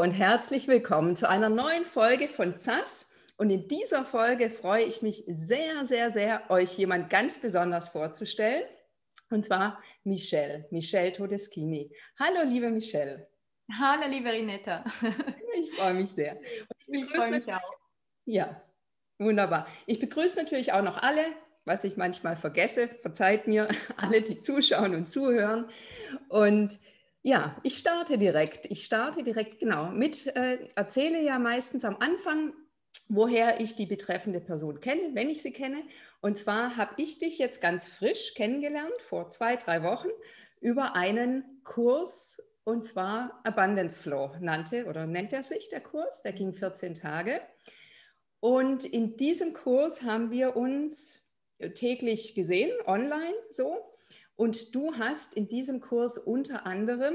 Hallo und herzlich willkommen zu einer neuen Folge von ZAS. Und in dieser Folge freue ich mich sehr, sehr, sehr, euch jemand ganz besonders vorzustellen. Und zwar Michelle, Michelle Todeschini. Hallo, liebe Michelle. Hallo, liebe Rinetta. Ich freue mich sehr. Ich, ich freue mich auch. Ja, wunderbar. Ich begrüße natürlich auch noch alle, was ich manchmal vergesse. Verzeiht mir, alle, die zuschauen und zuhören. Und ja, ich starte direkt. Ich starte direkt, genau, mit, äh, erzähle ja meistens am Anfang, woher ich die betreffende Person kenne, wenn ich sie kenne. Und zwar habe ich dich jetzt ganz frisch kennengelernt, vor zwei, drei Wochen, über einen Kurs, und zwar Abundance Flow nannte oder nennt er sich der Kurs. Der ging 14 Tage. Und in diesem Kurs haben wir uns täglich gesehen, online so. Und du hast in diesem Kurs unter anderem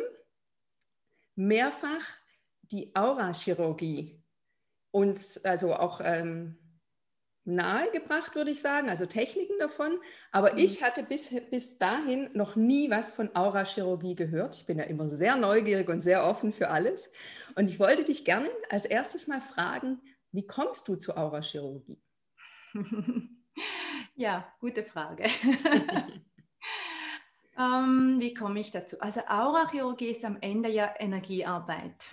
mehrfach die Aurachirurgie uns, also auch ähm, nahegebracht, würde ich sagen, also Techniken davon. Aber mhm. ich hatte bis, bis dahin noch nie was von Aurachirurgie gehört. Ich bin ja immer sehr neugierig und sehr offen für alles. Und ich wollte dich gerne als erstes mal fragen, wie kommst du zu Aurachirurgie? Ja, gute Frage. Ähm, wie komme ich dazu? Also Aurachirurgie ist am Ende ja Energiearbeit.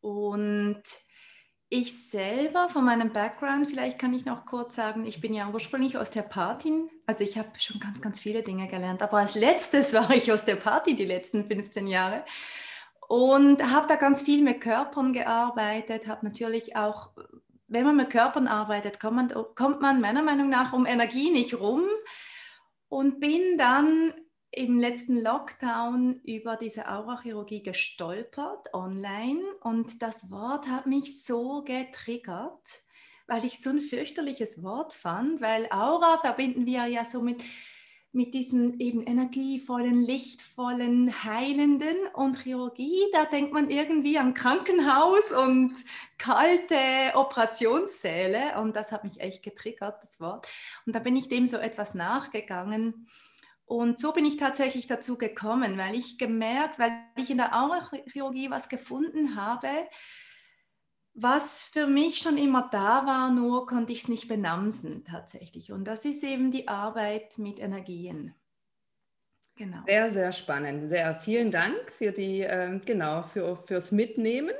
Und ich selber von meinem Background, vielleicht kann ich noch kurz sagen, ich bin ja ursprünglich Osteopathin. Also ich habe schon ganz, ganz viele Dinge gelernt. Aber als letztes war ich Osteopathin die letzten 15 Jahre. Und habe da ganz viel mit Körpern gearbeitet, habe natürlich auch, wenn man mit Körpern arbeitet, kommt man, kommt man meiner Meinung nach um Energie nicht rum und bin dann im letzten Lockdown über diese Aurachirurgie gestolpert online und das Wort hat mich so getriggert, weil ich so ein fürchterliches Wort fand, weil Aura verbinden wir ja so mit, mit diesen eben energievollen, lichtvollen, heilenden und Chirurgie, da denkt man irgendwie an Krankenhaus und kalte Operationssäle und das hat mich echt getriggert, das Wort. Und da bin ich dem so etwas nachgegangen und so bin ich tatsächlich dazu gekommen, weil ich gemerkt, weil ich in der Aurachirurgie was gefunden habe, was für mich schon immer da war, nur konnte ich es nicht benamsen tatsächlich. Und das ist eben die Arbeit mit Energien. Genau. Sehr, sehr spannend. Sehr vielen Dank für die, äh, genau, für, fürs Mitnehmen,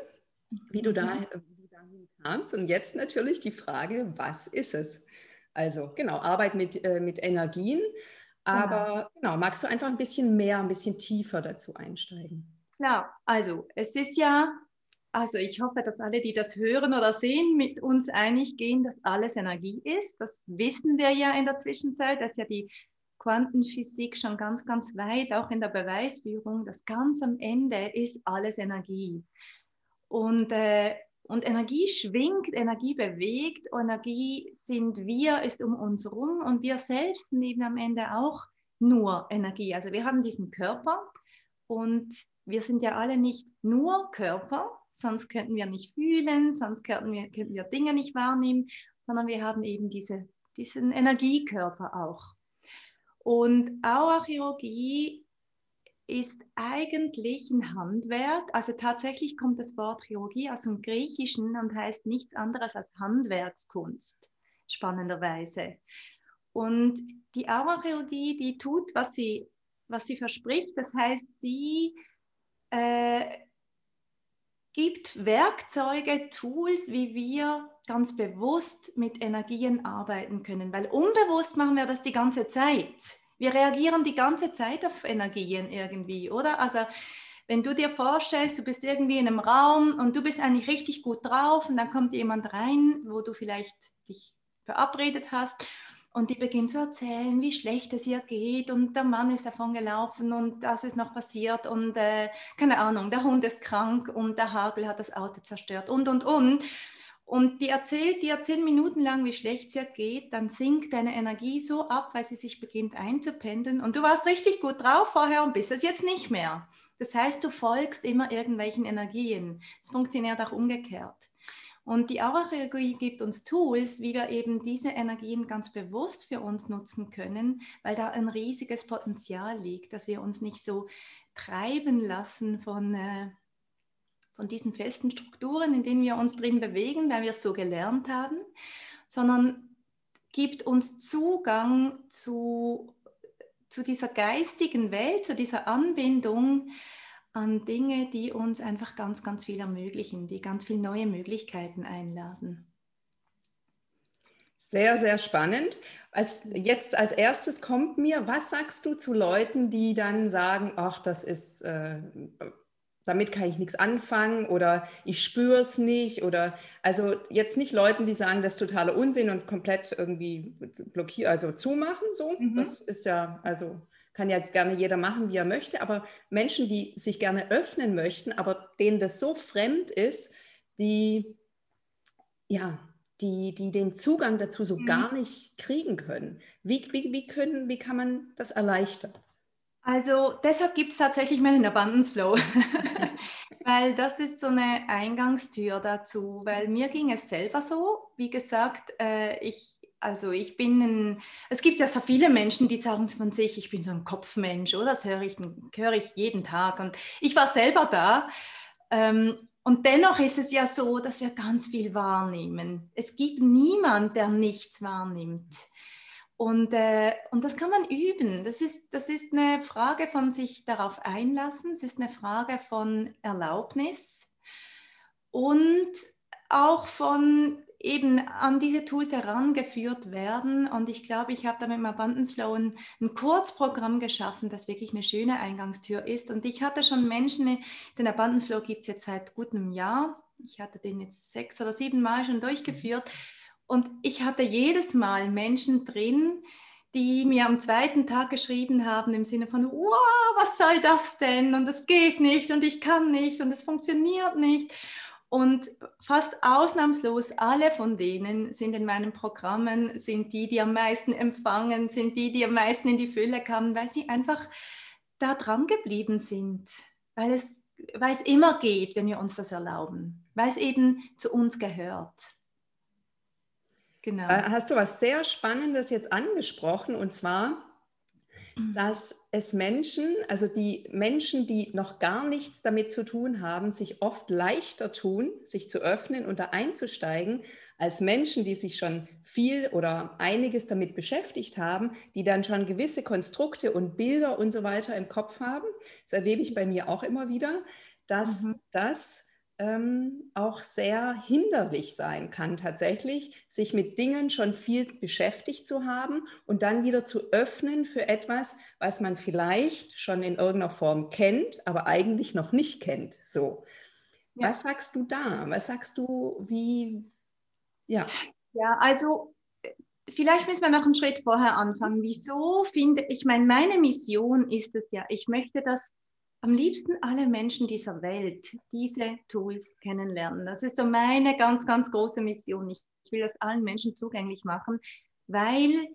wie du da mhm. wie dahin kamst. Und jetzt natürlich die Frage, was ist es? Also genau, Arbeit mit, äh, mit Energien. Genau. Aber genau. genau, magst du einfach ein bisschen mehr, ein bisschen tiefer dazu einsteigen? Klar, also es ist ja, also ich hoffe, dass alle, die das hören oder sehen, mit uns einig gehen, dass alles Energie ist. Das wissen wir ja in der Zwischenzeit, dass ja die Quantenphysik schon ganz, ganz weit, auch in der Beweisführung, dass ganz am Ende ist alles Energie. Und, äh, und Energie schwingt, Energie bewegt, Energie sind wir, ist um uns herum und wir selbst nehmen am Ende auch nur Energie. Also wir haben diesen Körper und wir sind ja alle nicht nur Körper, sonst könnten wir nicht fühlen, sonst könnten wir, könnten wir Dinge nicht wahrnehmen, sondern wir haben eben diese, diesen Energiekörper auch. Und Aurachirurgie ist eigentlich ein Handwerk. Also tatsächlich kommt das Wort Chirurgie aus dem Griechischen und heißt nichts anderes als Handwerkskunst, spannenderweise. Und die Aurachirurgie, die tut, was sie, was sie verspricht. Das heißt, sie äh, gibt Werkzeuge, Tools, wie wir ganz bewusst mit Energien arbeiten können. Weil unbewusst machen wir das die ganze Zeit. Wir reagieren die ganze Zeit auf Energien irgendwie, oder? Also wenn du dir vorstellst, du bist irgendwie in einem Raum und du bist eigentlich richtig gut drauf und dann kommt jemand rein, wo du vielleicht dich verabredet hast Und die beginnt zu erzählen, wie schlecht es ihr geht und der Mann ist davon gelaufen und das ist noch passiert und äh, keine Ahnung, der Hund ist krank und der Hagel hat das Auto zerstört und und und. Und die erzählt dir zehn Minuten lang, wie schlecht es ihr geht, dann sinkt deine Energie so ab, weil sie sich beginnt einzupendeln und du warst richtig gut drauf vorher und bist es jetzt nicht mehr. Das heißt, du folgst immer irgendwelchen Energien. Es funktioniert auch umgekehrt. Und die Aura-Regie gibt uns Tools, wie wir eben diese Energien ganz bewusst für uns nutzen können, weil da ein riesiges Potenzial liegt, dass wir uns nicht so treiben lassen von, äh, von diesen festen Strukturen, in denen wir uns drin bewegen, weil wir es so gelernt haben, sondern gibt uns Zugang zu, zu dieser geistigen Welt, zu dieser Anbindung, an Dinge, die uns einfach ganz, ganz viel ermöglichen, die ganz viele neue Möglichkeiten einladen. Sehr, sehr spannend. Als, jetzt als erstes kommt mir, was sagst du zu Leuten, die dann sagen, ach, das ist, äh, damit kann ich nichts anfangen oder ich spüre es nicht oder also jetzt nicht Leuten, die sagen, das ist totaler Unsinn und komplett irgendwie blockieren, also zumachen, so. Mhm. Das ist ja, also kann ja gerne jeder machen, wie er möchte, aber Menschen, die sich gerne öffnen möchten, aber denen das so fremd ist, die, ja, die, die den Zugang dazu so mhm. gar nicht kriegen können. Wie, wie, wie, können, wie kann man das erleichtern? Also deshalb gibt es tatsächlich meinen Abundance Flow, weil das ist so eine Eingangstür dazu, weil mir ging es selber so, wie gesagt, äh, ich, also ich bin ein, es gibt ja so viele Menschen, die sagen von sich, ich bin so ein Kopfmensch, oder? Das höre ich, höre ich jeden Tag. Und ich war selber da. Ähm, und dennoch ist es ja so, dass wir ganz viel wahrnehmen. Es gibt niemand, der nichts wahrnimmt. Und, äh, und das kann man üben. Das ist, das ist eine Frage von sich darauf einlassen. Es ist eine Frage von Erlaubnis und auch von eben an diese Tools herangeführt werden. Und ich glaube, ich habe da mit dem Abundance Flow ein, ein, Kurzprogramm geschaffen, das wirklich eine schöne Eingangstür ist. Und ich hatte schon Menschen, den Abundance Flow gibt es jetzt seit gut einem Jahr. Ich hatte den jetzt sechs oder sieben Mal schon durchgeführt. Und ich hatte jedes Mal Menschen drin, die mir am zweiten Tag geschrieben haben im Sinne von, wow, was soll das denn? Und es geht nicht und ich kann nicht und es funktioniert nicht. Und fast ausnahmslos alle von denen sind in meinen Programmen, sind die, die am meisten empfangen, sind die, die am meisten in die Fülle kamen, weil sie einfach da dran geblieben sind, weil es, weil es immer geht, wenn wir uns das erlauben, weil es eben zu uns gehört. Genau. Äh, hast du was sehr Spannendes jetzt angesprochen und zwar Mhm. dass es Menschen, also die Menschen, die noch gar nichts damit zu tun haben, sich oft leichter tun, sich zu öffnen und da einzusteigen, als Menschen, die sich schon viel oder einiges damit beschäftigt haben, die dann schon gewisse Konstrukte und Bilder und so weiter im Kopf haben. Das erlebe ich bei mir auch immer wieder, dass mhm. das ähm, auch sehr hinderlich sein kann, tatsächlich, sich mit Dingen schon viel beschäftigt zu haben und dann wieder zu öffnen für etwas, was man vielleicht schon in irgendeiner Form kennt, aber eigentlich noch nicht kennt. So. Ja. Was sagst du da? Was sagst du, wie, ja. Ja, also vielleicht müssen wir noch einen Schritt vorher anfangen. Wieso finde ich, meine, meine Mission ist es ja, ich möchte, dass am liebsten alle Menschen dieser Welt diese Tools kennenlernen. Das ist so meine ganz, ganz große Mission. Ich, will das allen Menschen zugänglich machen, weil,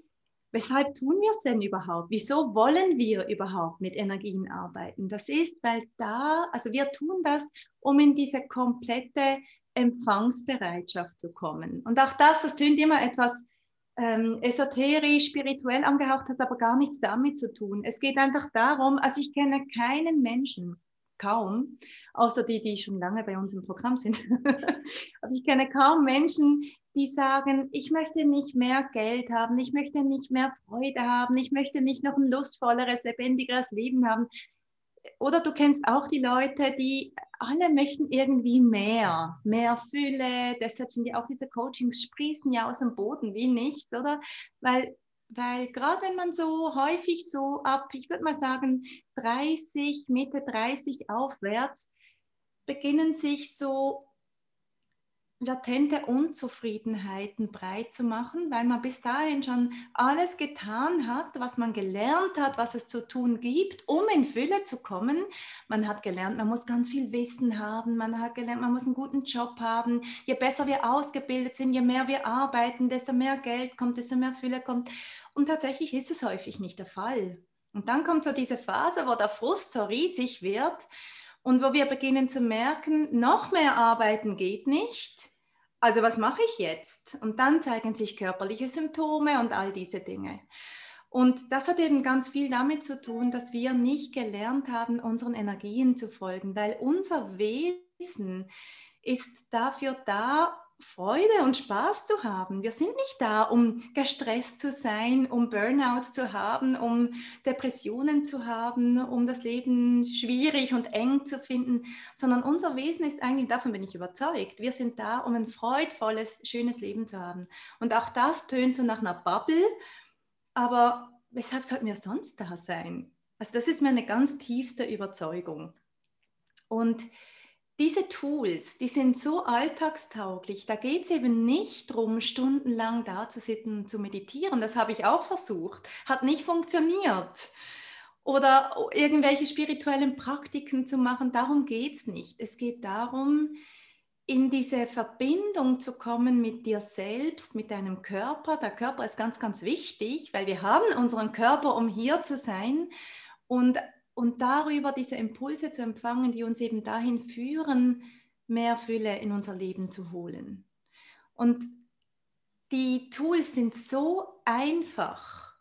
weshalb tun wir es denn überhaupt? Wieso wollen wir überhaupt mit Energien arbeiten? Das ist, weil da, also wir tun das, um in diese komplette Empfangsbereitschaft zu kommen. Und auch das, das tönt immer etwas ähm, esoterisch, spirituell angehaucht, hat aber gar nichts damit zu tun. Es geht einfach darum, also ich kenne keinen Menschen, kaum, außer die, die schon lange bei uns im Programm sind. aber ich kenne kaum Menschen, die sagen, ich möchte nicht mehr Geld haben, ich möchte nicht mehr Freude haben, ich möchte nicht noch ein lustvolleres, lebendigeres Leben haben oder du kennst auch die Leute, die alle möchten irgendwie mehr, mehr Fülle. Deshalb sind ja auch diese Coachings sprießen ja aus dem Boden wie nicht, oder? Weil, weil gerade wenn man so häufig so ab, ich würde mal sagen, 30, Mitte 30 aufwärts, beginnen sich so latente Unzufriedenheiten breit zu machen, weil man bis dahin schon alles getan hat, was man gelernt hat, was es zu tun gibt, um in Fülle zu kommen. Man hat gelernt, man muss ganz viel Wissen haben, man hat gelernt, man muss einen guten Job haben. Je besser wir ausgebildet sind, je mehr wir arbeiten, desto mehr Geld kommt, desto mehr Fülle kommt. Und tatsächlich ist es häufig nicht der Fall. Und dann kommt so diese Phase, wo der Frust so riesig wird und wo wir beginnen zu merken, noch mehr arbeiten geht nicht. Also was mache ich jetzt? Und dann zeigen sich körperliche Symptome und all diese Dinge. Und das hat eben ganz viel damit zu tun, dass wir nicht gelernt haben, unseren Energien zu folgen, weil unser Wesen ist dafür da, Freude und Spaß zu haben. Wir sind nicht da, um gestresst zu sein, um Burnout zu haben, um Depressionen zu haben, um das Leben schwierig und eng zu finden, sondern unser Wesen ist eigentlich, davon bin ich überzeugt, wir sind da, um ein freudvolles, schönes Leben zu haben. Und auch das tönt so nach einer Bubble, aber weshalb sollten wir sonst da sein? Also das ist mir eine ganz tiefste Überzeugung. Und diese Tools, die sind so alltagstauglich. Da geht es eben nicht darum, stundenlang da zu sitzen und zu meditieren. Das habe ich auch versucht. Hat nicht funktioniert. Oder irgendwelche spirituellen Praktiken zu machen. Darum geht es nicht. Es geht darum, in diese Verbindung zu kommen mit dir selbst, mit deinem Körper. Der Körper ist ganz, ganz wichtig, weil wir haben unseren Körper, um hier zu sein. Und und darüber diese Impulse zu empfangen, die uns eben dahin führen, mehr Fülle in unser Leben zu holen. Und die Tools sind so einfach,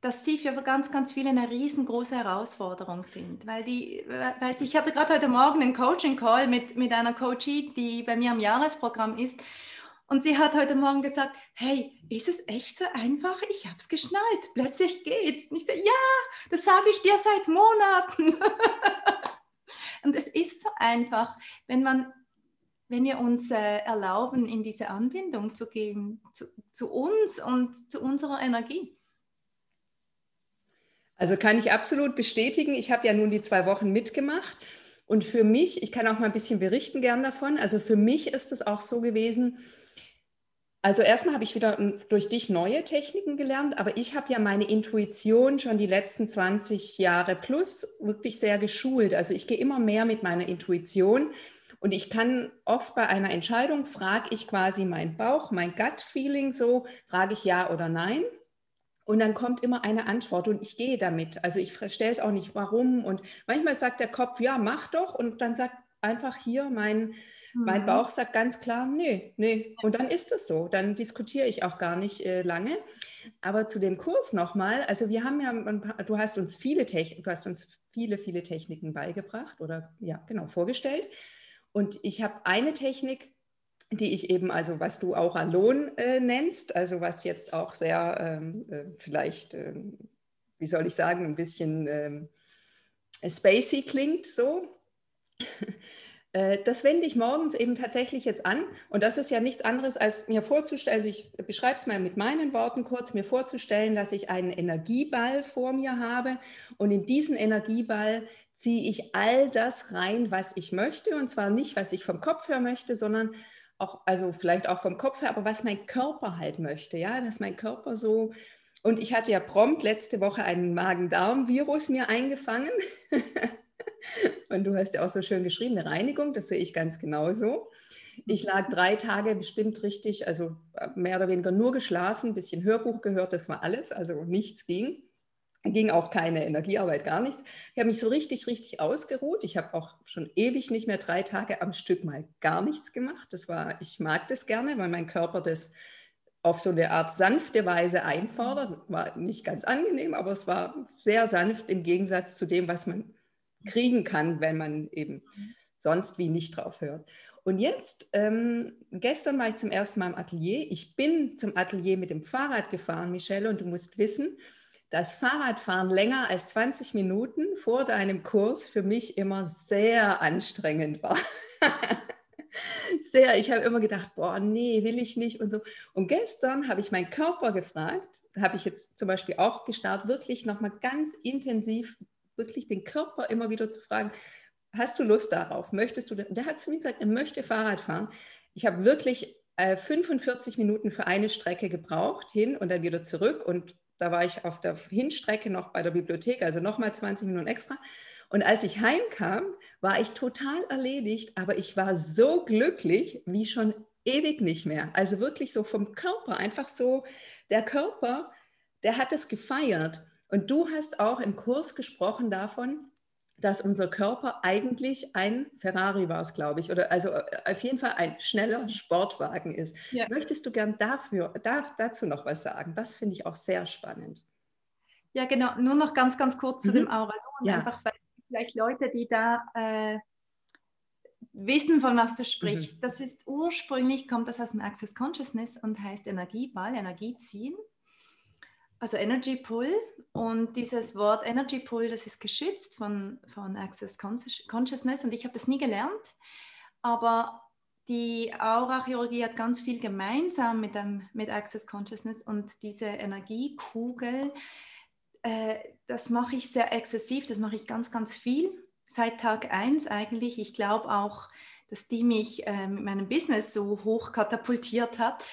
dass sie für ganz, ganz viele eine riesengroße Herausforderung sind. Weil, die, weil ich hatte gerade heute Morgen einen Coaching-Call mit, mit einer Coachie, die bei mir im Jahresprogramm ist. Und sie hat heute Morgen gesagt, hey, ist es echt so einfach? Ich habe es geschnallt. Plötzlich geht's. Und ich so, ja, das sage ich dir seit Monaten. und es ist so einfach, wenn man wenn wir uns äh, erlauben, in diese Anbindung zu gehen, zu, zu uns und zu unserer Energie. Also kann ich absolut bestätigen. Ich habe ja nun die zwei Wochen mitgemacht. Und für mich, ich kann auch mal ein bisschen berichten gern davon, also für mich ist es auch so gewesen, also erstmal habe ich wieder durch dich neue Techniken gelernt, aber ich habe ja meine Intuition schon die letzten 20 Jahre plus wirklich sehr geschult. Also ich gehe immer mehr mit meiner Intuition und ich kann oft bei einer Entscheidung, frage ich quasi meinen Bauch, mein Gut-Feeling so, frage ich ja oder nein. Und dann kommt immer eine Antwort und ich gehe damit. Also ich verstehe es auch nicht, warum. Und manchmal sagt der Kopf, ja, mach doch. Und dann sagt einfach hier mein, mein mhm. Bauch sagt ganz klar, nee, nee. Und dann ist es so. Dann diskutiere ich auch gar nicht äh, lange. Aber zu dem Kurs nochmal, also wir haben ja, paar, du hast uns viele Techniken, du hast uns viele, viele Techniken beigebracht oder ja, genau, vorgestellt. Und ich habe eine Technik, die ich eben, also was du auch Alon äh, nennst, also was jetzt auch sehr ähm, äh, vielleicht, ähm, wie soll ich sagen, ein bisschen ähm, spacey klingt so. Äh, das wende ich morgens eben tatsächlich jetzt an. Und das ist ja nichts anderes, als mir vorzustellen, also ich beschreibe es mal mit meinen Worten kurz, mir vorzustellen, dass ich einen Energieball vor mir habe. Und in diesen Energieball ziehe ich all das rein, was ich möchte. Und zwar nicht, was ich vom Kopf her möchte, sondern auch, also vielleicht auch vom Kopf her, aber was mein Körper halt möchte. Ja, dass mein Körper so. Und ich hatte ja prompt letzte Woche einen Magen-Darm-Virus mir eingefangen. Und du hast ja auch so schön geschrieben, eine Reinigung, das sehe ich ganz genauso. Ich lag drei Tage bestimmt richtig, also äh, mehr oder weniger nur geschlafen, ein bisschen Hörbuch gehört, das war alles, also nichts ging. Ging auch keine Energiearbeit, gar nichts. Ich habe mich so richtig, richtig ausgeruht. Ich habe auch schon ewig nicht mehr drei Tage am Stück mal gar nichts gemacht. Das war, ich mag das gerne, weil mein Körper das auf so eine Art sanfte Weise einfordert. War nicht ganz angenehm, aber es war sehr sanft im Gegensatz zu dem, was man kriegen kann, wenn man eben sonst wie nicht drauf hört. Und jetzt, ähm, gestern war ich zum ersten Mal im Atelier. Ich bin zum Atelier mit dem Fahrrad gefahren, Michelle, und du musst wissen, dass Fahrradfahren länger als 20 Minuten vor deinem Kurs für mich immer sehr anstrengend war. sehr, ich habe immer gedacht, boah, nee, will ich nicht und so. Und gestern habe ich meinen Körper gefragt, habe ich jetzt zum Beispiel auch gestartet, wirklich nochmal ganz intensiv wirklich den Körper immer wieder zu fragen, hast du Lust darauf? Möchtest du? Der hat zu mir gesagt, er möchte Fahrrad fahren. ich habe wirklich äh, 45 Minuten für eine Strecke gebraucht, hin und dann wieder zurück. Und da war ich auf der Hinstrecke noch bei der Bibliothek, also nochmal 20 Minuten extra. Und als ich heimkam, war ich total erledigt, aber ich war so glücklich wie schon ewig nicht mehr. Also wirklich so vom Körper, einfach so, der Körper, der hat es gefeiert. Und du hast auch im Kurs gesprochen davon, dass unser Körper eigentlich ein Ferrari war es, glaube ich, oder also äh, auf jeden Fall ein schneller Sportwagen ist. Ja. Möchtest du gern dafür, da, dazu noch was sagen? Das finde ich auch sehr spannend. Ja, genau. Nur noch ganz, ganz kurz zu mhm. dem Auralon, ja. einfach weil vielleicht Leute, die da äh, wissen, von was du sprichst. Mhm. Das ist ursprünglich, kommt das aus dem Access Consciousness und heißt Energieball, Energie ziehen. Also Energy Pull und dieses Wort Energy Pull, das ist geschützt von, von Access Consciousness und ich habe das nie gelernt, aber die Aura-Chirurgie hat ganz viel gemeinsam mit, dem, mit Access Consciousness und diese Energiekugel, äh, das mache ich sehr exzessiv, das mache ich ganz, ganz viel, seit Tag 1 eigentlich. Ich glaube auch, dass die mich äh, mit meinem Business so hoch katapultiert hat.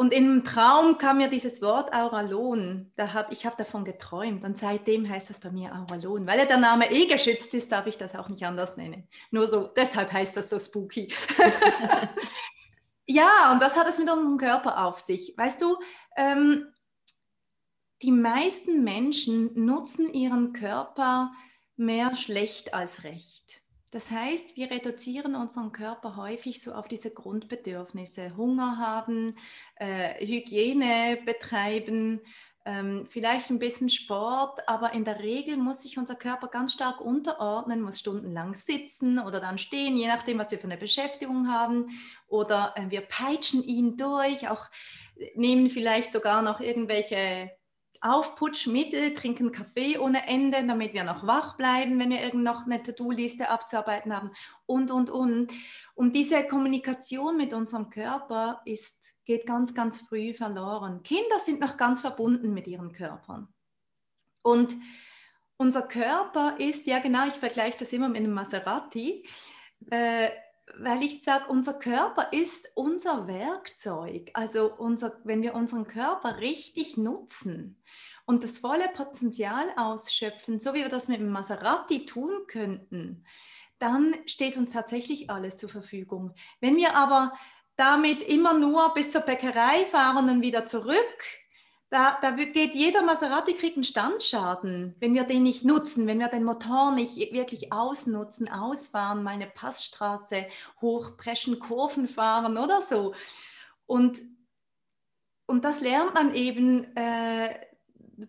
Und im Traum kam mir dieses Wort Auralon. Da hab, ich habe davon geträumt und seitdem heißt das bei mir Auralon. Weil ja der Name eh geschützt ist, darf ich das auch nicht anders nennen. Nur so, deshalb heißt das so spooky. ja, und das hat es mit unserem Körper auf sich. Weißt du, ähm, die meisten Menschen nutzen ihren Körper mehr schlecht als recht. Das heißt, wir reduzieren unseren Körper häufig so auf diese Grundbedürfnisse. Hunger haben, äh, Hygiene betreiben, ähm, vielleicht ein bisschen Sport, aber in der Regel muss sich unser Körper ganz stark unterordnen, muss stundenlang sitzen oder dann stehen, je nachdem, was wir für eine Beschäftigung haben. Oder äh, wir peitschen ihn durch, auch nehmen vielleicht sogar noch irgendwelche Aufputschmittel, trinken Kaffee ohne Ende, damit wir noch wach bleiben, wenn wir irgend noch eine To-Do-Liste abzuarbeiten haben und, und, und. Und diese Kommunikation mit unserem Körper ist, geht ganz, ganz früh verloren. Kinder sind noch ganz verbunden mit ihren Körpern. Und unser Körper ist, ja genau, ich vergleiche das immer mit einem Maserati, äh, weil ich sage, unser Körper ist unser Werkzeug. Also unser, wenn wir unseren Körper richtig nutzen und das volle Potenzial ausschöpfen, so wie wir das mit dem Maserati tun könnten, dann steht uns tatsächlich alles zur Verfügung. Wenn wir aber damit immer nur bis zur Bäckerei fahren und wieder zurück, da, da geht jeder Maserati kriegt einen Standschaden, wenn wir den nicht nutzen, wenn wir den Motor nicht wirklich ausnutzen, ausfahren, mal eine Passstraße hochpreschen, Kurven fahren oder so. Und, und das lernt man eben äh,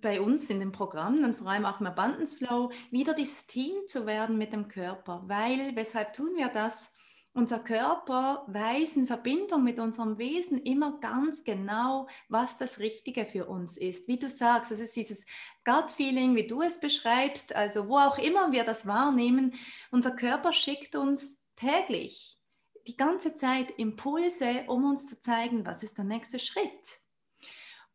bei uns in dem Programm und vor allem auch im Abundance Flow, wieder dieses Team zu werden mit dem Körper. Weil, weshalb tun wir das? Unser Körper weiß in Verbindung mit unserem Wesen immer ganz genau, was das Richtige für uns ist. Wie du sagst, es ist dieses Gut-Feeling, wie du es beschreibst, also wo auch immer wir das wahrnehmen, unser Körper schickt uns täglich die ganze Zeit Impulse, um uns zu zeigen, was ist der nächste Schritt.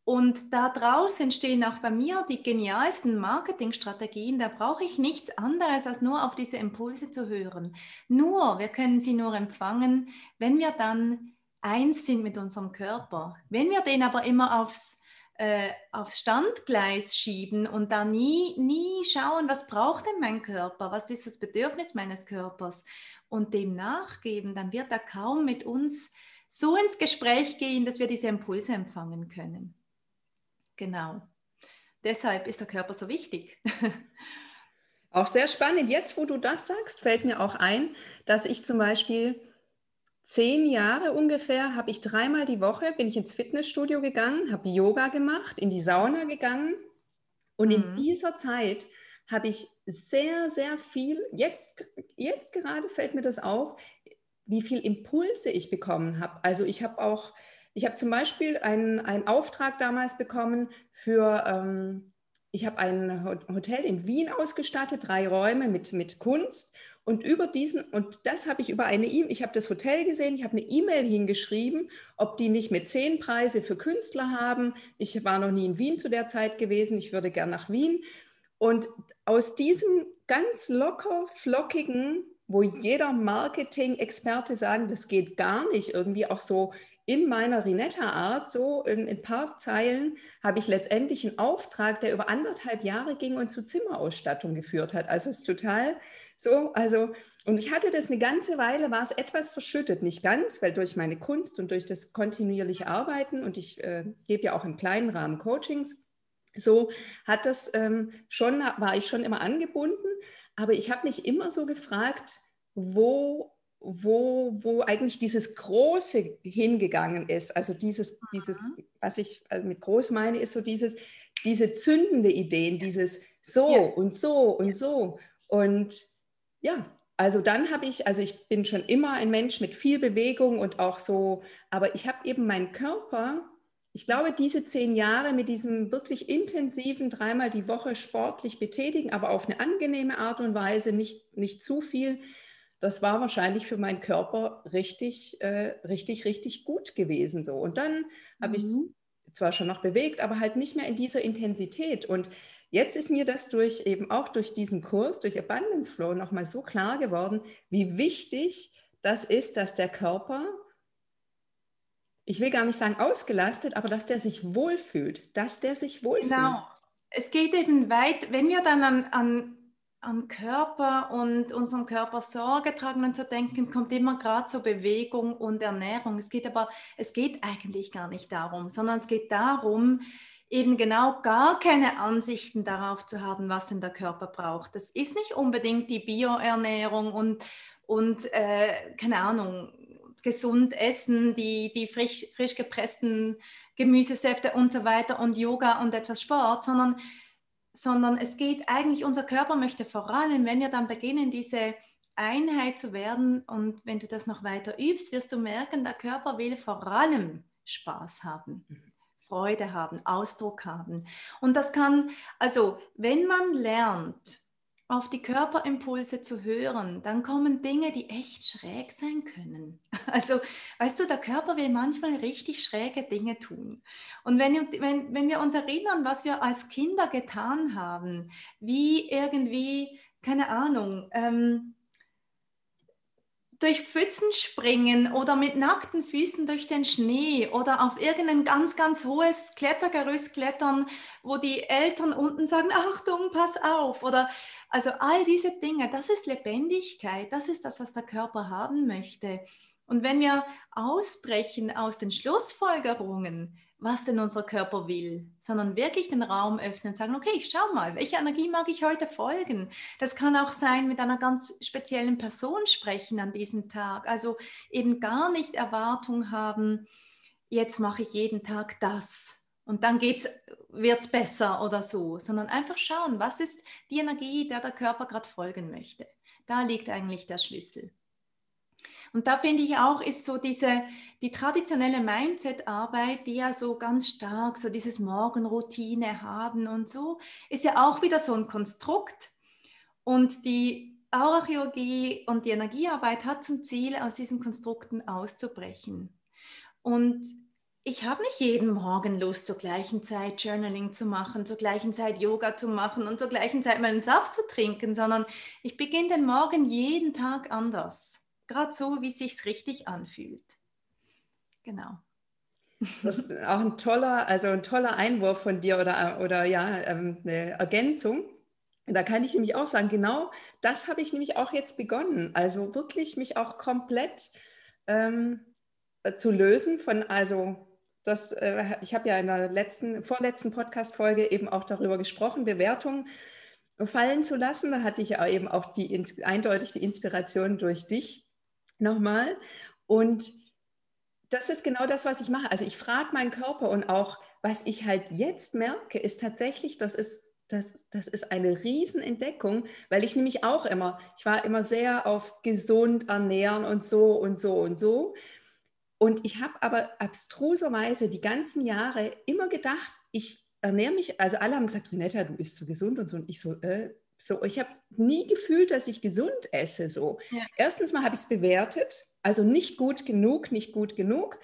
Und daraus entstehen auch bei mir die genialsten Marketingstrategien. Da brauche ich nichts anderes, als nur auf diese Impulse zu hören. Nur, wir können sie nur empfangen, wenn wir dann eins sind mit unserem Körper. Wenn wir den aber immer aufs, äh, aufs Standgleis schieben und da nie, nie schauen, was braucht denn mein Körper, was ist das Bedürfnis meines Körpers und dem nachgeben, dann wird er kaum mit uns so ins Gespräch gehen, dass wir diese Impulse empfangen können. Genau. Deshalb ist der Körper so wichtig. Auch sehr spannend. Jetzt, wo du das sagst, fällt mir auch ein, dass ich zum Beispiel zehn Jahre ungefähr, habe ich dreimal die Woche, bin ich ins Fitnessstudio gegangen, habe Yoga gemacht, in die Sauna gegangen. Und in mhm. dieser Zeit habe ich sehr, sehr viel, jetzt, jetzt gerade fällt mir das auf, wie viel Impulse ich bekommen habe. Also ich habe auch ich habe zum Beispiel einen, einen Auftrag damals bekommen für, ähm, ich habe ein Hotel in Wien ausgestattet, drei Räume mit, mit Kunst. Und über diesen, und das habe ich über eine E-Mail, ich habe das Hotel gesehen, ich habe eine E-Mail hingeschrieben, ob die nicht mit zehn Preise für Künstler haben. Ich war noch nie in Wien zu der Zeit gewesen, ich würde gern nach Wien. Und aus diesem ganz locker, flockigen wo jeder Marketing-Experte sagen, das geht gar nicht, irgendwie auch so in meiner Rinetta-Art, so in ein paar Zeilen, habe ich letztendlich einen Auftrag, der über anderthalb Jahre ging und zu Zimmerausstattung geführt hat. Also es ist total so, also, und ich hatte das eine ganze Weile, war es etwas verschüttet, nicht ganz, weil durch meine Kunst und durch das kontinuierliche Arbeiten und ich äh, gebe ja auch im kleinen Rahmen Coachings, so hat das ähm, schon, war ich schon immer angebunden, aber ich habe mich immer so gefragt, wo wo, wo eigentlich dieses Große hingegangen ist. Also dieses, mhm. dieses was ich also mit groß meine, ist so dieses, diese zündende Ideen, dieses so yes. und so und so. Und ja, also dann habe ich, also ich bin schon immer ein Mensch mit viel Bewegung und auch so, aber ich habe eben meinen Körper, ich glaube, diese zehn Jahre mit diesem wirklich intensiven, dreimal die Woche sportlich betätigen, aber auf eine angenehme Art und Weise, nicht, nicht zu viel, das war wahrscheinlich für meinen Körper richtig, äh, richtig, richtig gut gewesen. So. Und dann habe ich mhm. zwar schon noch bewegt, aber halt nicht mehr in dieser Intensität. Und jetzt ist mir das durch eben auch durch diesen Kurs, durch Abundance Flow nochmal so klar geworden, wie wichtig das ist, dass der Körper, ich will gar nicht sagen ausgelastet, aber dass der sich wohlfühlt, dass der sich wohlfühlt. Genau. Es geht eben weit, wenn wir dann an, an an Körper und unseren Körper Sorge tragen und zu denken, kommt immer gerade zur Bewegung und Ernährung. Es geht aber, es geht eigentlich gar nicht darum, sondern es geht darum, eben genau gar keine Ansichten darauf zu haben, was denn der Körper braucht. Das ist nicht unbedingt die Bioernährung und, und äh, keine Ahnung, gesund essen, die, die frisch, frisch gepressten Gemüsesäfte und so weiter und Yoga und etwas Sport, sondern sondern es geht eigentlich, unser Körper möchte vor allem, wenn wir dann beginnen, diese Einheit zu werden und wenn du das noch weiter übst, wirst du merken, der Körper will vor allem Spaß haben. Freude haben, Ausdruck haben. Und das kann, also wenn man lernt, auf die Körperimpulse zu hören, dann kommen Dinge, die echt schräg sein können. Also, weißt du, der Körper will manchmal richtig schräge Dinge tun. Und wenn, wenn, wenn wir uns erinnern, was wir als Kinder getan haben, wie irgendwie, keine Ahnung, ähm, durch Pfützen springen oder mit nackten Füßen durch den Schnee oder auf irgendein ganz, ganz hohes Klettergerüst klettern, wo die Eltern unten sagen, Achtung, pass auf. Oder also all diese Dinge, das ist Lebendigkeit, das ist das, was der Körper haben möchte. Und wenn wir ausbrechen aus den Schlussfolgerungen, was denn unser Körper will, sondern wirklich den Raum öffnen und sagen, okay, schau mal, welche Energie mag ich heute folgen? Das kann auch sein, mit einer ganz speziellen Person sprechen an diesem Tag. Also eben gar nicht Erwartung haben, jetzt mache ich jeden Tag das und dann wird es besser oder so, sondern einfach schauen, was ist die Energie, der der Körper gerade folgen möchte. Da liegt eigentlich der Schlüssel. Und da finde ich auch, ist so diese, die traditionelle Mindset-Arbeit, die ja so ganz stark so dieses Morgenroutine haben und so, ist ja auch wieder so ein Konstrukt. Und die Aurachirurgie und die Energiearbeit hat zum Ziel, aus diesen Konstrukten auszubrechen. Und ich habe nicht jeden Morgen Lust, zur gleichen Zeit Journaling zu machen, zur gleichen Zeit Yoga zu machen und zur gleichen Zeit meinen Saft zu trinken, sondern ich beginne den Morgen jeden Tag anders. Gerade so, wie es sich richtig anfühlt. Genau. Das ist auch ein toller, also ein toller Einwurf von dir oder, oder ja, ähm, eine Ergänzung. Da kann ich nämlich auch sagen, genau das habe ich nämlich auch jetzt begonnen. Also wirklich mich auch komplett ähm, zu lösen von, also das, äh, ich habe ja in der letzten, vorletzten Podcast-Folge eben auch darüber gesprochen, Bewertungen fallen zu lassen. Da hatte ich ja eben auch die, eindeutig die Inspiration durch dich nochmal. Und das ist genau das, was ich mache. Also ich frage meinen Körper und auch, was ich halt jetzt merke, ist tatsächlich, das ist, das, das ist eine Riesenentdeckung, weil ich nämlich auch immer, ich war immer sehr auf gesund ernähren und so und so und so. Und ich habe aber abstruserweise die ganzen Jahre immer gedacht, ich ernähre mich, also alle haben gesagt, Renetta, du bist zu gesund und so. Und ich so, äh, so, ich habe nie gefühlt, dass ich gesund esse. So. Ja. Erstens mal habe ich es bewertet, also nicht gut genug, nicht gut genug.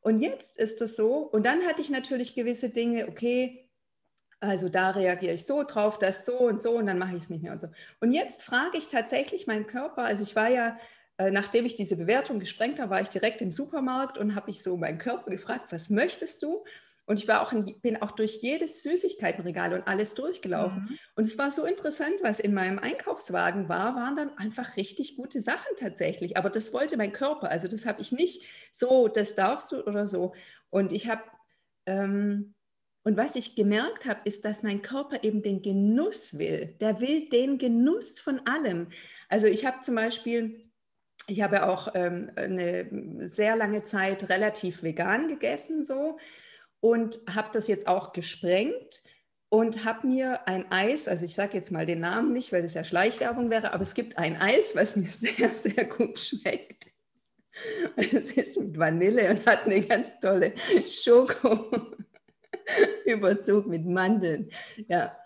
Und jetzt ist das so. Und dann hatte ich natürlich gewisse Dinge, okay, also da reagiere ich so drauf, das so und so und dann mache ich es nicht mehr und so. Und jetzt frage ich tatsächlich meinen Körper, also ich war ja, äh, nachdem ich diese Bewertung gesprengt habe, war ich direkt im Supermarkt und habe ich so meinen Körper gefragt, was möchtest du? Und ich war auch in, bin auch durch jedes Süßigkeitenregal und alles durchgelaufen. Mhm. Und es war so interessant, was in meinem Einkaufswagen war, waren dann einfach richtig gute Sachen tatsächlich. Aber das wollte mein Körper. Also das habe ich nicht so, das darfst du oder so. Und ich habe ähm, und was ich gemerkt habe, ist, dass mein Körper eben den Genuss will. Der will den Genuss von allem. Also ich habe zum Beispiel, ich habe auch ähm, eine sehr lange Zeit relativ vegan gegessen so und habe das jetzt auch gesprengt und habe mir ein Eis, also ich sage jetzt mal den Namen nicht, weil das ja Schleichwerbung wäre, aber es gibt ein Eis, was mir sehr, sehr gut schmeckt. Es ist mit Vanille und hat eine ganz tolle Schoko. Überzug mit Mandeln. Ja.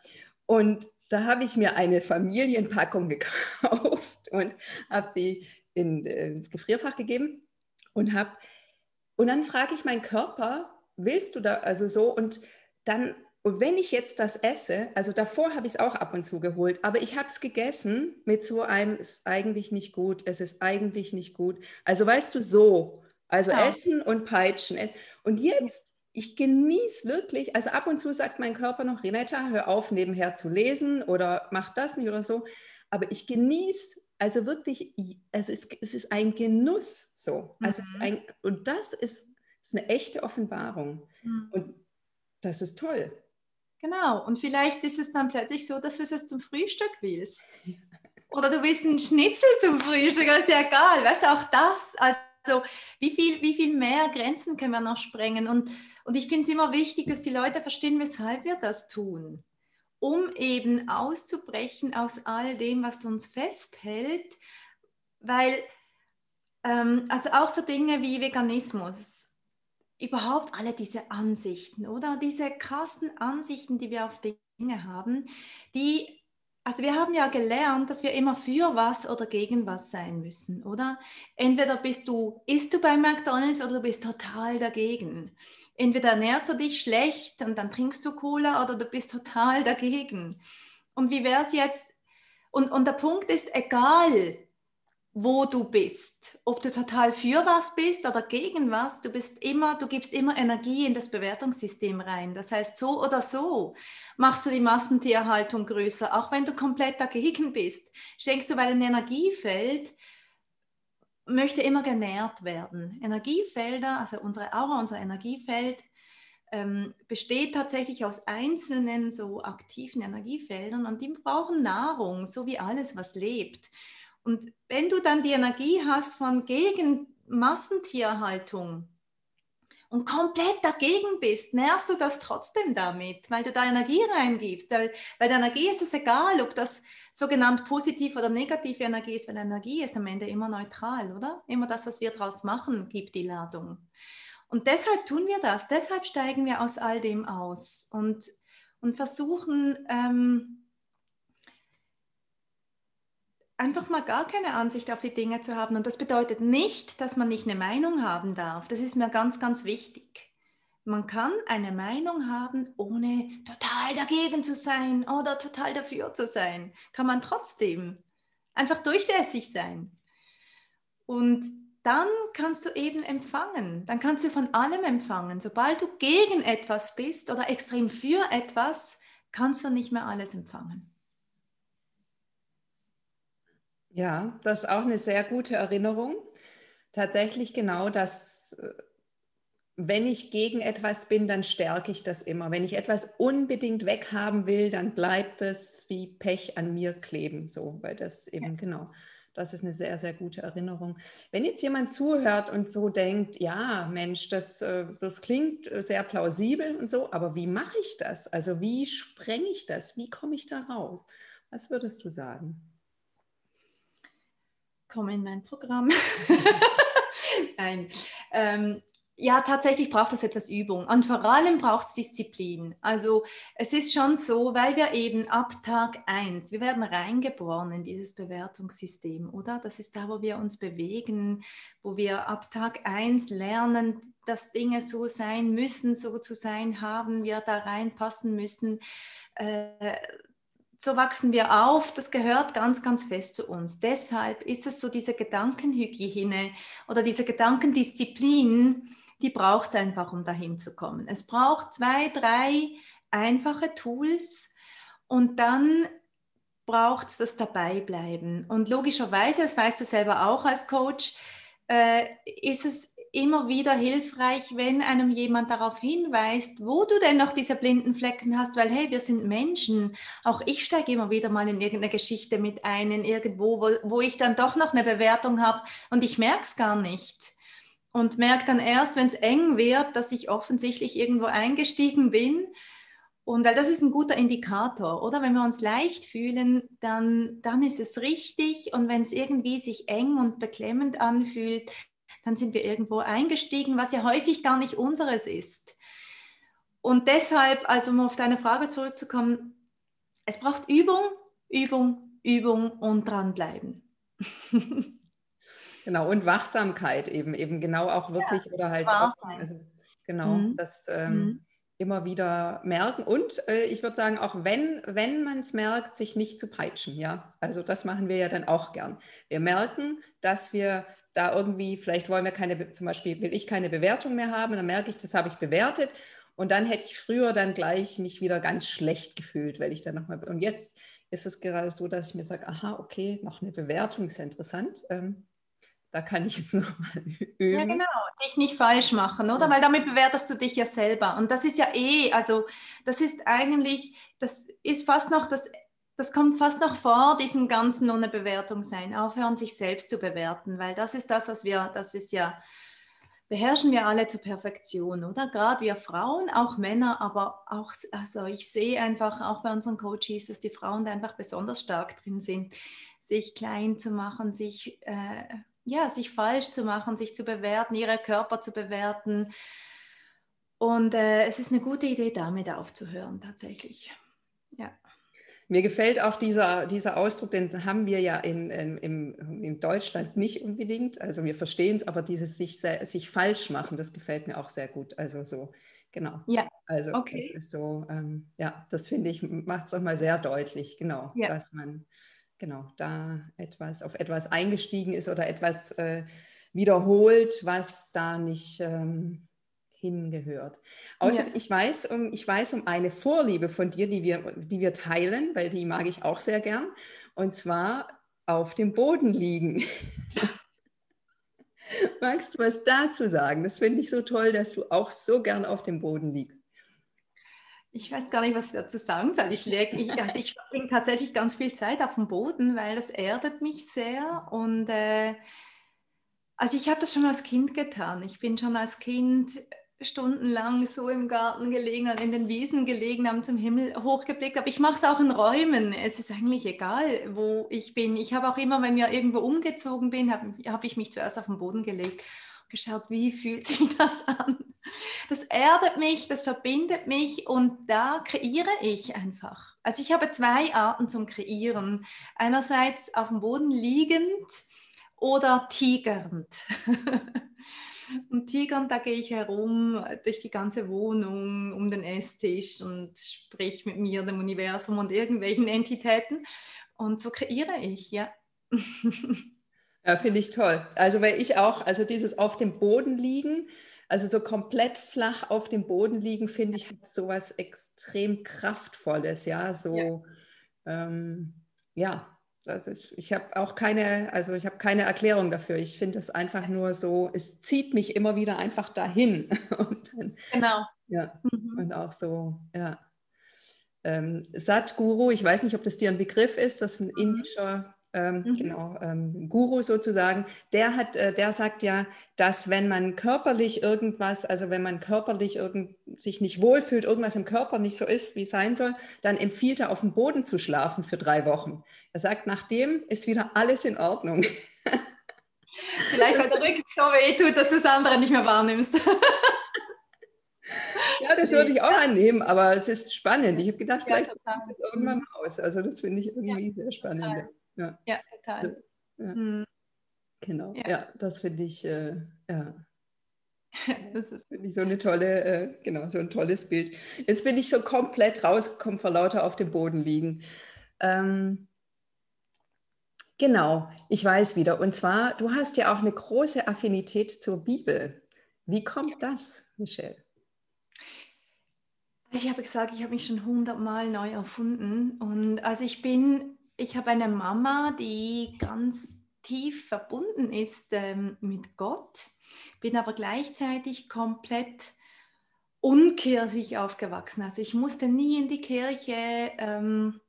Und da habe ich mir eine Familienpackung gekauft und habe die in, ins Gefrierfach gegeben und habe und dann frage ich meinen Körper, willst du da also so und dann und wenn ich jetzt das esse, also davor habe ich es auch ab und zu geholt, aber ich habe es gegessen mit so einem, es ist eigentlich nicht gut, es ist eigentlich nicht gut. Also weißt du, so, also ja. essen und peitschen. Und jetzt ich genieße wirklich, also ab und zu sagt mein Körper noch, Renata, hör auf, nebenher zu lesen oder mach das nicht oder so. Aber ich genieße, also wirklich, also es, es ist ein Genuss so. Also mhm. ein, und das ist, ist, eine echte Offenbarung. Mhm. Und das ist toll. Genau, und vielleicht ist es dann plötzlich so, dass du es zum Frühstück willst. Oder du willst einen Schnitzel zum Frühstück, das ist ja egal. Weißt du, auch das, also wie viel, wie viel mehr Grenzen können wir noch sprengen? Und und ich finde es immer wichtig, dass die Leute verstehen, weshalb wir das tun, um eben auszubrechen aus all dem, was uns festhält, weil ähm, also auch so Dinge wie Veganismus, überhaupt alle diese Ansichten oder diese krassen Ansichten, die wir auf Dinge haben, die also wir haben ja gelernt, dass wir immer für was oder gegen was sein müssen, oder? Entweder bist du, isst du bei McDonald's oder du bist total dagegen entweder ernährst du dich schlecht und dann trinkst du Cola oder du bist total dagegen. Und wie wäre es jetzt? Und, und der Punkt ist, egal wo du bist, ob du total für was bist oder gegen was, du bist immer, du gibst immer Energie in das Bewertungssystem rein. Das heißt, so oder so machst du die Massentierhaltung größer, auch wenn du komplett dagegen bist. Schenkst du, weil ein Energiefeld möchte immer genährt werden. Energiefelder, also unsere Aura, unser Energiefeld, ähm, besteht tatsächlich aus einzelnen so aktiven Energiefeldern und die brauchen Nahrung, so wie alles, was lebt. Und wenn du dann die Energie hast von gegen Massentierhaltung und komplett dagegen bist, nährst du das trotzdem damit, weil du da Energie reingibst. Weil, weil der Energie ist es egal, ob das sogenannt positiv oder negative Energie ist, weil Energie ist am Ende immer neutral, oder? Immer das, was wir daraus machen, gibt die Ladung. Und deshalb tun wir das, deshalb steigen wir aus all dem aus und, und versuchen ähm, einfach mal gar keine Ansicht auf die Dinge zu haben. Und das bedeutet nicht, dass man nicht eine Meinung haben darf. Das ist mir ganz, ganz wichtig. Man kann eine Meinung haben, ohne total dagegen zu sein oder total dafür zu sein. Kann man trotzdem einfach durchlässig sein. Und dann kannst du eben empfangen. Dann kannst du von allem empfangen. Sobald du gegen etwas bist oder extrem für etwas, kannst du nicht mehr alles empfangen. Ja, das ist auch eine sehr gute Erinnerung. Tatsächlich genau das äh, wenn ich gegen etwas bin, dann stärke ich das immer. Wenn ich etwas unbedingt weghaben will, dann bleibt es wie Pech an mir kleben, so, weil das eben ja. genau. Das ist eine sehr, sehr gute Erinnerung. Wenn jetzt jemand zuhört und so denkt, ja, Mensch, das, äh, das klingt sehr plausibel und so, aber wie mache ich das? Also wie sprenge ich das? Wie komme ich da raus? Was würdest du sagen? Komm in mein Programm. Nein. Ähm, ja, tatsächlich braucht es etwas Übung und vor allem braucht es Disziplin. Also es ist schon so, weil wir eben ab Tag 1, wir werden reingeboren in dieses Bewertungssystem, oder? Das ist da, wo wir uns bewegen, wo wir ab Tag 1 lernen, dass Dinge so sein müssen, so zu sein haben, wir da reinpassen müssen. Äh, so wachsen wir auf, das gehört ganz, ganz fest zu uns. Deshalb ist es so diese Gedankenhygiene oder diese Gedankendisziplin, die braucht es einfach, um dahin zu kommen. Es braucht zwei, drei einfache Tools und dann braucht es das Dabeibleiben. Und logischerweise, das weißt du selber auch als Coach, äh, ist es immer wieder hilfreich, wenn einem jemand darauf hinweist, wo du denn noch diese blinden Flecken hast, weil hey, wir sind Menschen. Auch ich steige immer wieder mal in irgendeine Geschichte mit ein, in irgendwo, wo, wo ich dann doch noch eine Bewertung habe und ich merke es gar nicht. Und merke dann erst, wenn es eng wird, dass ich offensichtlich irgendwo eingestiegen bin. Und weil das ist ein guter Indikator, oder? Wenn wir uns leicht fühlen, dann, dann ist es richtig. Und wenn es irgendwie sich eng und beklemmend anfühlt, dann sind wir irgendwo eingestiegen, was ja häufig gar nicht unseres ist. Und deshalb, also um auf deine Frage zurückzukommen, es braucht Übung, Übung, Übung und dranbleiben. genau, und Wachsamkeit eben, eben genau auch wirklich ja, oder halt auch, also, genau, mhm. das ähm, mhm. immer wieder merken und äh, ich würde sagen, auch wenn, wenn man es merkt, sich nicht zu peitschen, ja, also das machen wir ja dann auch gern. Wir merken, dass wir da irgendwie, vielleicht wollen wir keine, zum Beispiel will ich keine Bewertung mehr haben, dann merke ich, das habe ich bewertet und dann hätte ich früher dann gleich mich wieder ganz schlecht gefühlt, weil ich dann nochmal, und jetzt ist es gerade so, dass ich mir sage, aha, okay, noch eine Bewertung ist ja interessant. Ähm, da kann ich jetzt nochmal üben. Ja, genau, dich nicht falsch machen, oder? Weil damit bewertest du dich ja selber. Und das ist ja eh, also das ist eigentlich, das ist fast noch das das kommt fast noch vor diesem ganzen ohne Bewertung sein, aufhören, sich selbst zu bewerten, weil das ist das, was wir, das ist ja, beherrschen wir alle zur Perfektion, oder? Gerade wir Frauen, auch Männer, aber auch, also ich sehe einfach auch bei unseren Coaches, dass die Frauen da einfach besonders stark drin sind, sich klein zu machen, sich, äh, ja, sich falsch zu machen, sich zu bewerten, ihre Körper zu bewerten. Und äh, es ist eine gute Idee, damit aufzuhören, tatsächlich. Ja. Mir gefällt auch dieser, dieser Ausdruck, den haben wir ja in, in, in, in Deutschland nicht unbedingt. Also wir verstehen es, aber dieses sich, sich falsch machen, das gefällt mir auch sehr gut. Also so, genau. Ja. Also okay. das ist so, ähm, ja, das finde ich, macht es auch mal sehr deutlich, genau, ja. dass man genau da etwas auf etwas eingestiegen ist oder etwas äh, wiederholt, was da nicht ähm, hingehört. Außerdem, ja. ich, weiß um, ich weiß um eine Vorliebe von dir, die wir, die wir teilen, weil die mag ich auch sehr gern, und zwar auf dem Boden liegen. Magst du was dazu sagen? Das finde ich so toll, dass du auch so gern auf dem Boden liegst. Ich weiß gar nicht, was ich dazu sagen soll. Ich, ich, also ich verbringe tatsächlich ganz viel Zeit auf dem Boden, weil das erdet mich sehr. Und äh, also ich habe das schon als Kind getan. Ich bin schon als Kind stundenlang so im Garten gelegen, in den Wiesen gelegen, haben zum Himmel hochgeblickt. Aber ich mache es auch in Räumen. Es ist eigentlich egal, wo ich bin. Ich habe auch immer, wenn ich irgendwo umgezogen bin, habe hab ich mich zuerst auf den Boden gelegt und geschaut, wie fühlt sich das an. Das erdet mich, das verbindet mich und da kreiere ich einfach. Also ich habe zwei Arten zum Kreieren. Einerseits auf dem Boden liegend oder tigernd. Und Tigern, da gehe ich herum durch die ganze Wohnung, um den Esstisch und sprich mit mir, dem Universum und irgendwelchen Entitäten. Und so kreiere ich, ja. Ja, finde ich toll. Also, weil ich auch, also dieses auf dem Boden liegen, also so komplett flach auf dem Boden liegen, finde ich, hat sowas extrem Kraftvolles, ja, so, ja. Ähm, ja das ist, ich habe auch keine, also ich habe keine Erklärung dafür. Ich finde es einfach nur so, es zieht mich immer wieder einfach dahin. Und dann, genau. Ja, mhm. und auch so, ja. Ähm, Satguru, ich weiß nicht, ob das dir ein Begriff ist, das ist ein mhm. indischer ähm, mhm. genau, ähm, Guru sozusagen, der hat, äh, der sagt ja, dass wenn man körperlich irgendwas, also wenn man körperlich irgend, sich nicht wohlfühlt, irgendwas im Körper nicht so ist, wie es sein soll, dann empfiehlt er auf dem Boden zu schlafen für drei Wochen. Er sagt, nachdem ist wieder alles in Ordnung. Vielleicht, weil der Rücken so weh tut, dass du das andere nicht mehr wahrnimmst. Ja, das würde ich auch annehmen, aber es ist spannend. Ich habe gedacht, vielleicht ja, kommt das irgendwann mal aus. Also das finde ich irgendwie ja, sehr spannend. Total. Ja, ja total. Ja. Mhm. Genau, ja. ja, das finde ich, äh, ja. Das ist finde ich so eine tolle, äh, genau, so ein tolles Bild. Jetzt bin ich so komplett rausgekommen vor lauter auf dem Boden liegen. Ähm, genau, ich weiß wieder. Und zwar, du hast ja auch eine große Affinität zur Bibel. Wie kommt das, Michelle? Ich habe gesagt, ich habe mich schon hundertmal neu erfunden. Und also ich bin, ich habe eine Mama, die ganz tief verbunden ist ähm, mit Gott, bin aber gleichzeitig komplett unkirchlich aufgewachsen. Also ich musste nie in die Kirche, ähm,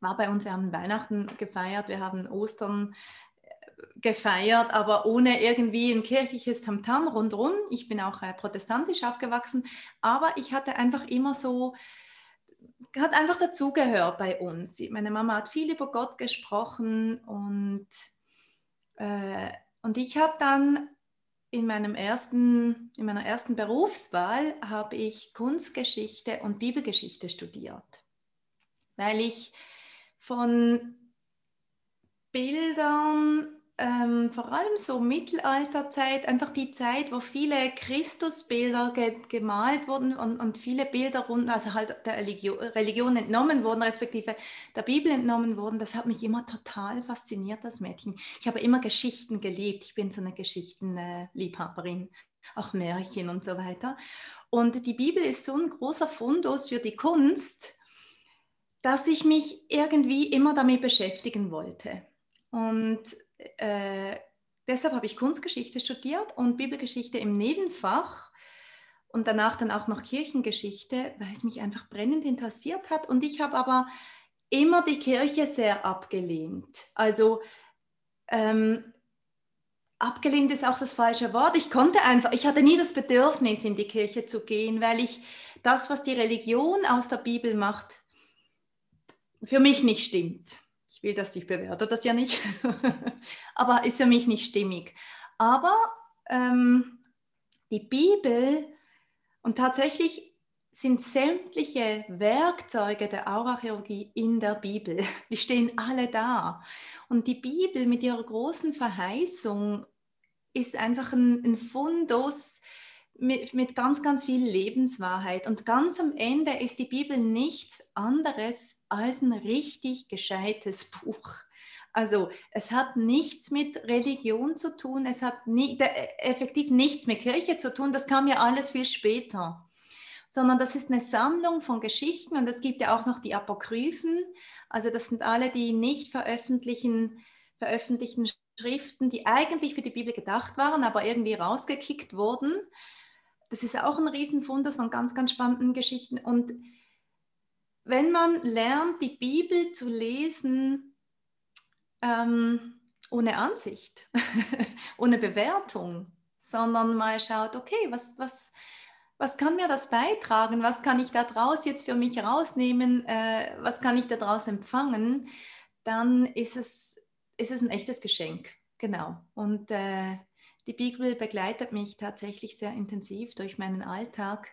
war bei uns, wir haben Weihnachten gefeiert, wir haben Ostern äh, gefeiert, aber ohne irgendwie ein kirchliches Tamtam rundherum. Ich bin auch äh, protestantisch aufgewachsen, aber ich hatte einfach immer so, hat einfach dazugehört bei uns. Meine Mama hat viel über Gott gesprochen und äh, und ich habe dann in, meinem ersten, in meiner ersten Berufswahl habe ich Kunstgeschichte und Bibelgeschichte studiert, weil ich von Bildern ähm, vor allem so Mittelalterzeit, einfach die Zeit, wo viele Christusbilder ge gemalt wurden und, und, viele Bilder rund, also halt der Religion, Religion, entnommen wurden, respektive der Bibel entnommen wurden, das hat mich immer total fasziniert, das Mädchen. Ich habe immer Geschichten geliebt, ich bin so eine Geschichtenliebhaberin, auch Märchen und so weiter. Und die Bibel ist so ein großer Fundus für die Kunst, dass ich mich irgendwie immer damit beschäftigen wollte. Und äh, deshalb habe ich Kunstgeschichte studiert und Bibelgeschichte im Nebenfach und danach dann auch noch Kirchengeschichte, weil es mich einfach brennend interessiert hat. Und ich habe aber immer die Kirche sehr abgelehnt. Also ähm, abgelehnt ist auch das falsche Wort. Ich konnte einfach, ich hatte nie das Bedürfnis, in die Kirche zu gehen, weil ich das, was die Religion aus der Bibel macht, für mich nicht stimmt ich will das, ich bewerte das ja nicht, aber ist für mich nicht stimmig. Aber ähm, die Bibel und tatsächlich sind sämtliche Werkzeuge der Aurachirurgie in der Bibel. Die stehen alle da. Und die Bibel mit ihrer großen Verheißung ist einfach ein, ein Fundus mit, mit ganz, ganz viel Lebenswahrheit. Und ganz am Ende ist die Bibel nichts anderes als ein richtig gescheites Buch. Also es hat nichts mit Religion zu tun, es hat nie, effektiv nichts mit Kirche zu tun, das kam ja alles viel später. Sondern das ist eine Sammlung von Geschichten und es gibt ja auch noch die Apokryphen. Also das sind alle die nicht veröffentlichten, veröffentlichten Schriften, die eigentlich für die Bibel gedacht waren, aber irgendwie rausgekickt wurden. Das ist auch ein Riesenfund von ganz, ganz spannenden Geschichten. Und wenn man lernt, die Bibel zu lesen ähm, ohne Ansicht, ohne Bewertung, sondern mal schaut, okay, was, was, was kann mir das beitragen? Was kann ich daraus jetzt für mich rausnehmen? Äh, was kann ich daraus empfangen? Dann ist es, ist es ein echtes Geschenk. Genau. Und äh, die Bibel begleitet mich tatsächlich sehr intensiv durch meinen Alltag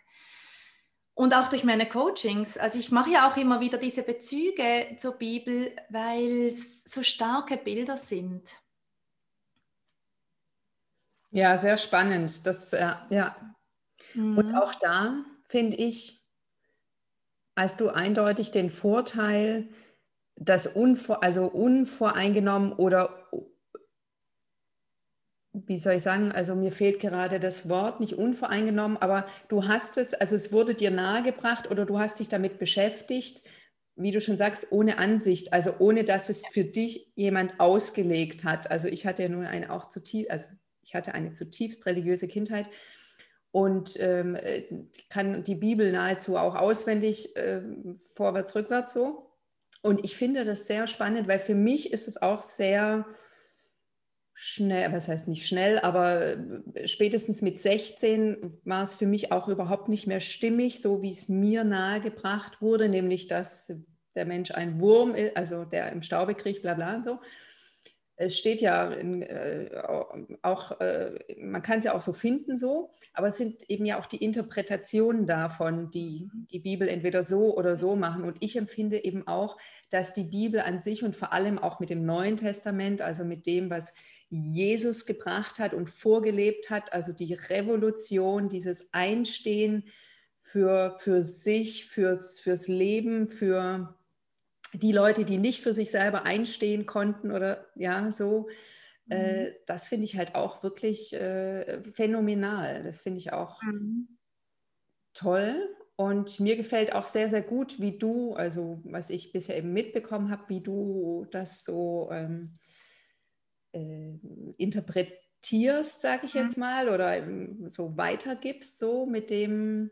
und auch durch meine Coachings. Also ich mache ja auch immer wieder diese Bezüge zur Bibel, weil es so starke Bilder sind. Ja, sehr spannend. Das, äh, ja. Mhm. Und auch da finde ich, hast du eindeutig den Vorteil, dass unvor, also unvoreingenommen oder wie soll ich sagen, also mir fehlt gerade das Wort, nicht unvoreingenommen, aber du hast es, also es wurde dir nahegebracht oder du hast dich damit beschäftigt, wie du schon sagst, ohne Ansicht, also ohne dass es für dich jemand ausgelegt hat. Also ich hatte ja nur eine auch zutiefst, also ich hatte eine zutiefst religiöse Kindheit und ähm, kann die Bibel nahezu auch auswendig äh, vorwärts, rückwärts so. Und ich finde das sehr spannend, weil für mich ist es auch sehr schnell, was heißt nicht schnell, aber äh, spätestens mit 16 war es für mich auch überhaupt nicht mehr stimmig, so wie es mir nahegebracht wurde, nämlich dass der Mensch ein Wurm ist, also der im Staube kriegt, bla bla und so. Es steht ja in, äh, auch, äh, man kann es ja auch so finden so, aber es sind eben ja auch die Interpretationen davon, die die Bibel entweder so oder so machen. Und ich empfinde eben auch, dass die Bibel an sich und vor allem auch mit dem Neuen Testament, also mit dem, was Jesus gebracht hat und vorgelebt hat, also die Revolution, dieses Einstehen für, für sich, fürs, fürs Leben, für die Leute, die nicht für sich selber einstehen konnten oder ja, so. Äh, mhm. das finde ich halt auch wirklich äh, phänomenal. Das finde ich auch mhm. toll. Und mir gefällt auch sehr, sehr gut, wie du, also was ich bisher eben mitbekommen habe, wie du das so ähm, äh, interpretierst, sage ich mhm. jetzt mal, oder so weitergibst, so mit dem,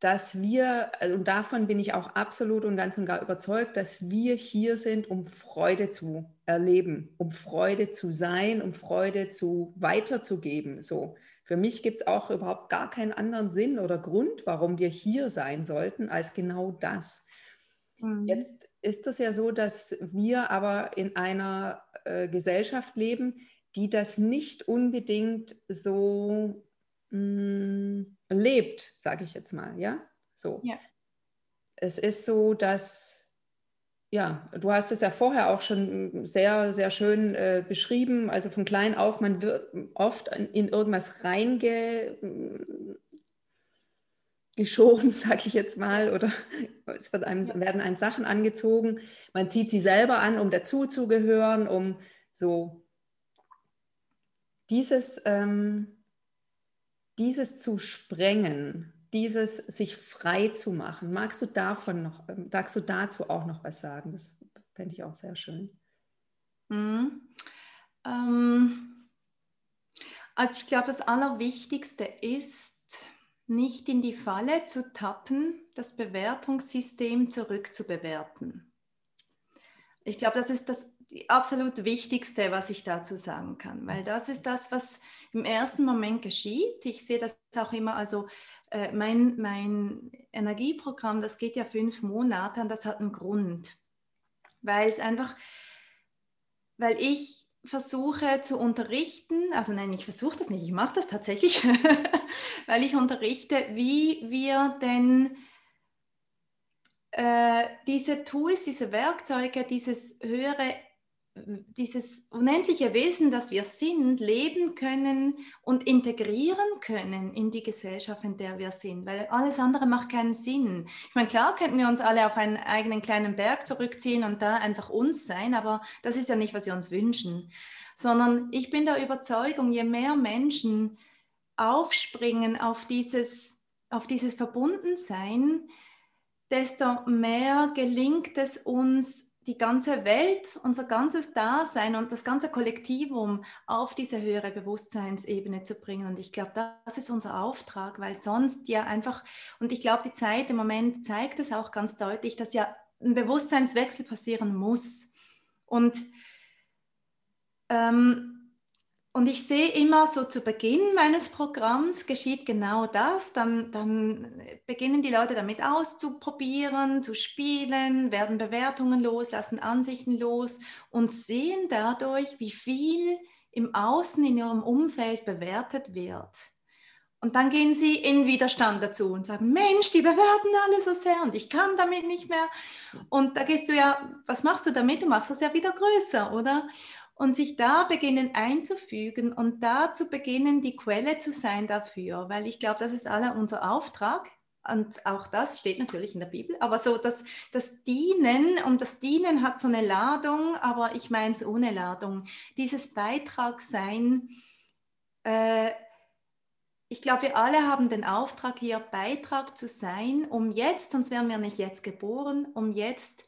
dass wir, also, und davon bin ich auch absolut und ganz und gar überzeugt, dass wir hier sind, um Freude zu erleben, um Freude zu sein, um Freude zu weiterzugeben. So. Für mich gibt es auch überhaupt gar keinen anderen Sinn oder Grund, warum wir hier sein sollten, als genau das. Mhm. Jetzt ist es ja so, dass wir aber in einer äh, Gesellschaft leben, die das nicht unbedingt so mh, mm, lebt, sage ich jetzt mal, ja? So. Ja. Es ist so, dass ja, du hast es ja vorher auch schon sehr, sehr schön äh, beschrieben. Also von klein auf, man wird oft in irgendwas reingeschoben, sage ich jetzt mal, oder es einem, werden einem Sachen angezogen. Man zieht sie selber an, um dazuzugehören, um so dieses, ähm, dieses zu sprengen, dieses sich frei zu machen. Magst du davon noch, ähm, magst du dazu auch noch was sagen? Das fände ich auch sehr schön. Mhm. Ähm, also ich glaube, das Allerwichtigste ist, nicht in die Falle zu tappen, das Bewertungssystem zurückzubewerten. Ich glaube, das ist das absolut Wichtigste, was ich dazu sagen kann, weil das ist das, was im ersten Moment geschieht. Ich sehe das auch immer, also äh, mein, mein Energieprogramm, das geht ja fünf Monate und das hat einen Grund, weil es einfach, weil ich versuche zu unterrichten, also nein, ich versuche das nicht, ich mache das tatsächlich, weil ich unterrichte, wie wir denn äh, diese Tools, diese Werkzeuge, dieses höhere dieses unendliche Wesen, das wir sind, leben können und integrieren können in die Gesellschaft, in der wir sind, weil alles andere macht keinen Sinn. Ich meine, klar könnten wir uns alle auf einen eigenen kleinen Berg zurückziehen und da einfach uns sein, aber das ist ja nicht, was wir uns wünschen, sondern ich bin der Überzeugung, je mehr Menschen aufspringen auf dieses, auf dieses Verbundensein, desto mehr gelingt es uns, die ganze Welt, unser ganzes Dasein und das ganze Kollektivum auf diese höhere Bewusstseinsebene zu bringen. Und ich glaube, das ist unser Auftrag, weil sonst ja einfach, und ich glaube, die Zeit im Moment zeigt es auch ganz deutlich, dass ja ein Bewusstseinswechsel passieren muss. Und ähm, und ich sehe immer so zu Beginn meines Programms geschieht genau das. Dann, dann beginnen die Leute damit auszuprobieren, zu spielen, werden Bewertungen los, lassen Ansichten los und sehen dadurch, wie viel im Außen in ihrem Umfeld bewertet wird. Und dann gehen sie in Widerstand dazu und sagen, Mensch, die bewerten alle so sehr und ich kann damit nicht mehr. Und da gehst du ja, was machst du damit? Du machst das ja wieder größer, oder? Und sich da beginnen einzufügen und da zu beginnen, die Quelle zu sein dafür, weil ich glaube, das ist alle unser Auftrag. Und auch das steht natürlich in der Bibel, aber so das, das Dienen, und das Dienen hat so eine Ladung, aber ich meine es ohne Ladung. Dieses Beitrag sein, äh, ich glaube, wir alle haben den Auftrag hier, Beitrag zu sein, um jetzt, sonst wären wir nicht jetzt geboren, um jetzt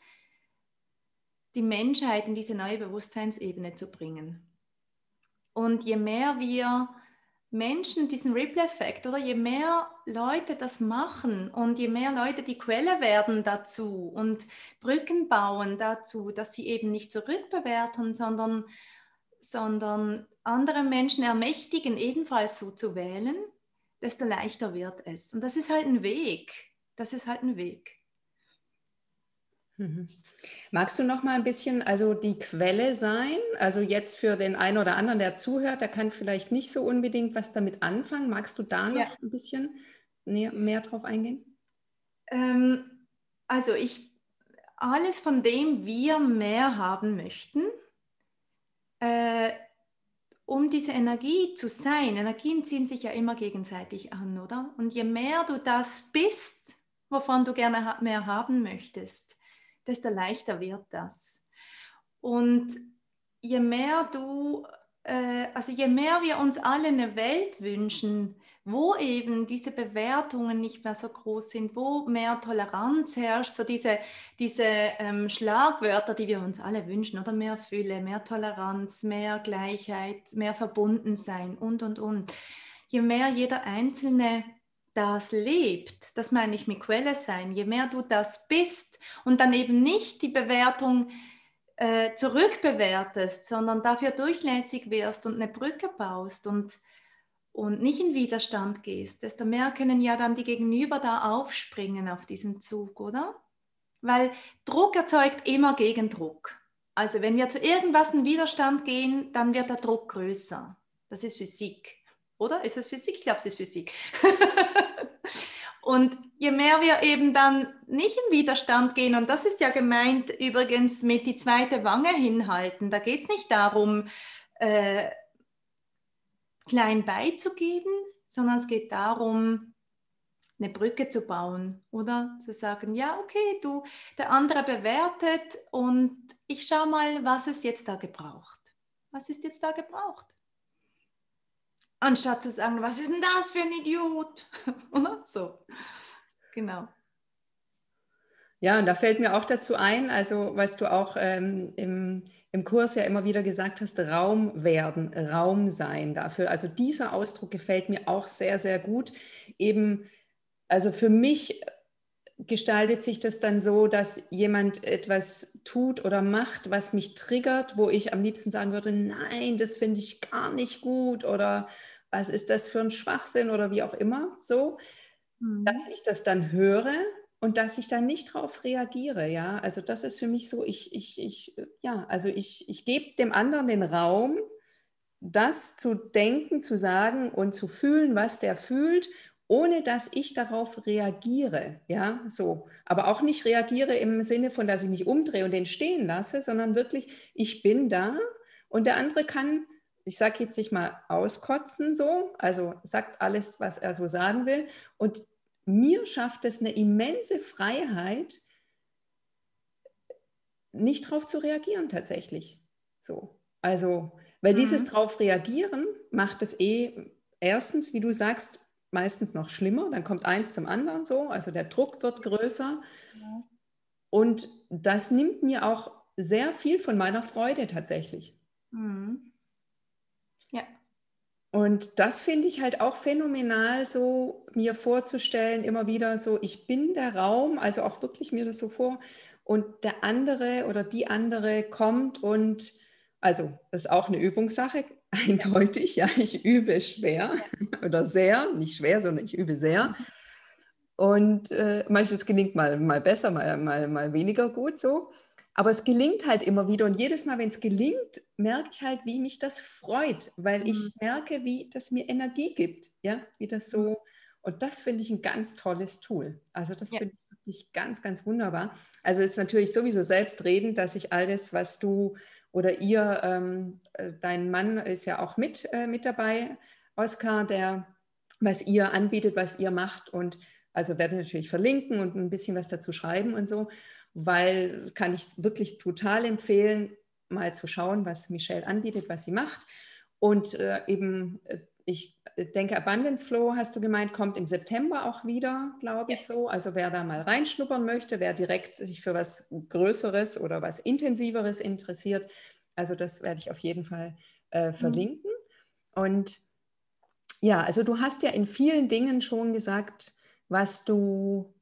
die Menschheit in diese neue Bewusstseinsebene zu bringen. Und je mehr wir Menschen diesen Ripple-Effekt oder je mehr Leute das machen und je mehr Leute die Quelle werden dazu und Brücken bauen dazu, dass sie eben nicht zurückbewerten, sondern, sondern andere Menschen ermächtigen, ebenfalls so zu wählen, desto leichter wird es. Und das ist halt ein Weg. Das ist halt ein Weg. Mhm. Magst du noch mal ein bisschen, also die Quelle sein? Also jetzt für den einen oder anderen, der zuhört, der kann vielleicht nicht so unbedingt was damit anfangen. Magst du da noch ja. ein bisschen mehr, mehr drauf eingehen? Ähm, also ich, alles von dem wir mehr haben möchten, äh, um diese Energie zu sein, Energien ziehen sich ja immer gegenseitig an, oder? Und je mehr du das bist, wovon du gerne mehr haben möchtest, desto leichter wird das. Und je mehr du, äh, also je mehr wir uns alle eine Welt wünschen, wo eben diese Bewertungen nicht mehr so groß sind, wo mehr Toleranz herrscht, so diese, diese ähm, Schlagwörter, die wir uns alle wünschen, oder mehr Fülle, mehr Toleranz, mehr Gleichheit, mehr Verbundensein und, und, und. Je mehr jeder Einzelne das lebt, das meine ich mit Quelle sein, je mehr du das bist und dann eben nicht die Bewertung äh, zurückbewertest, sondern dafür durchlässig wirst und eine Brücke baust und und nicht in Widerstand gehst, desto mehr können ja dann die Gegenüber da aufspringen auf diesen Zug, oder? Weil Druck erzeugt immer Gegendruck. Also wenn wir zu irgendwas in Widerstand gehen, dann wird der Druck größer. Das ist Physik, oder? Ist es Physik? Ich glaube, es ist Physik. und je mehr wir eben dann nicht in Widerstand gehen, und das ist ja gemeint übrigens mit die zweite Wange hinhalten, da geht es nicht darum, äh, klein beizugeben, sondern es geht darum, eine Brücke zu bauen oder zu sagen, ja, okay, du, der andere bewertet und ich schaue mal, was es jetzt da gebraucht. Was ist jetzt da gebraucht? Anstatt zu sagen, was ist denn das für ein Idiot? so. Genau. Ja, und da fällt mir auch dazu ein, also was du auch ähm, im, im Kurs ja immer wieder gesagt hast, Raum werden, Raum sein dafür. Also dieser Ausdruck gefällt mir auch sehr, sehr gut. Eben, also für mich gestaltet sich das dann so, dass jemand etwas tut oder macht, was mich triggert, wo ich am liebsten sagen würde, nein, das finde ich gar nicht gut oder was ist das für ein Schwachsinn oder wie auch immer so, mhm. dass ich das dann höre und dass ich dann nicht darauf reagiere, ja. Also das ist für mich so, ich, ich, ich, ja, also ich, ich gebe dem anderen den Raum, das zu denken, zu sagen und zu fühlen, was der fühlt, ohne dass ich darauf reagiere, ja, so. Aber auch nicht reagiere im Sinne von, dass ich mich umdrehe und den stehen lasse, sondern wirklich, ich bin da und der andere kann ich sage jetzt nicht mal auskotzen so, also sagt alles, was er so sagen will. Und mir schafft es eine immense Freiheit, nicht darauf zu reagieren tatsächlich. So. Also, weil mhm. dieses drauf reagieren macht es eh erstens, wie du sagst, meistens noch schlimmer. Dann kommt eins zum anderen so, also der Druck wird größer. Ja. Und das nimmt mir auch sehr viel von meiner Freude tatsächlich. Mhm. Ja. Und das finde ich halt auch phänomenal, so mir vorzustellen, immer wieder so, ich bin der Raum, also auch wirklich mir das so vor, und der andere oder die andere kommt und, also das ist auch eine Übungssache, eindeutig, ja, ich übe schwer oder sehr, nicht schwer, sondern ich übe sehr. Und äh, manchmal gelingt mal, mal besser, mal, mal, mal weniger gut so. Aber es gelingt halt immer wieder und jedes Mal, wenn es gelingt, merke ich halt, wie mich das freut, weil mhm. ich merke, wie das mir Energie gibt, ja, wie das so. Mhm. Und das finde ich ein ganz tolles Tool. Also das ja. finde ich wirklich ganz, ganz wunderbar. Also ist natürlich sowieso selbstredend, dass ich alles, was du oder ihr, ähm, äh, dein Mann ist ja auch mit, äh, mit dabei, Oskar, der, was ihr anbietet, was ihr macht und also werde natürlich verlinken und ein bisschen was dazu schreiben und so weil kann ich wirklich total empfehlen, mal zu schauen, was Michelle anbietet, was sie macht. Und äh, eben, äh, ich denke, Abundance Flow, hast du gemeint, kommt im September auch wieder, glaube ich so. Also wer da mal reinschnuppern möchte, wer direkt sich für was Größeres oder was Intensiveres interessiert, also das werde ich auf jeden Fall äh, mhm. verlinken. Mhm. Und ja, also du hast ja in vielen Dingen schon gesagt, was du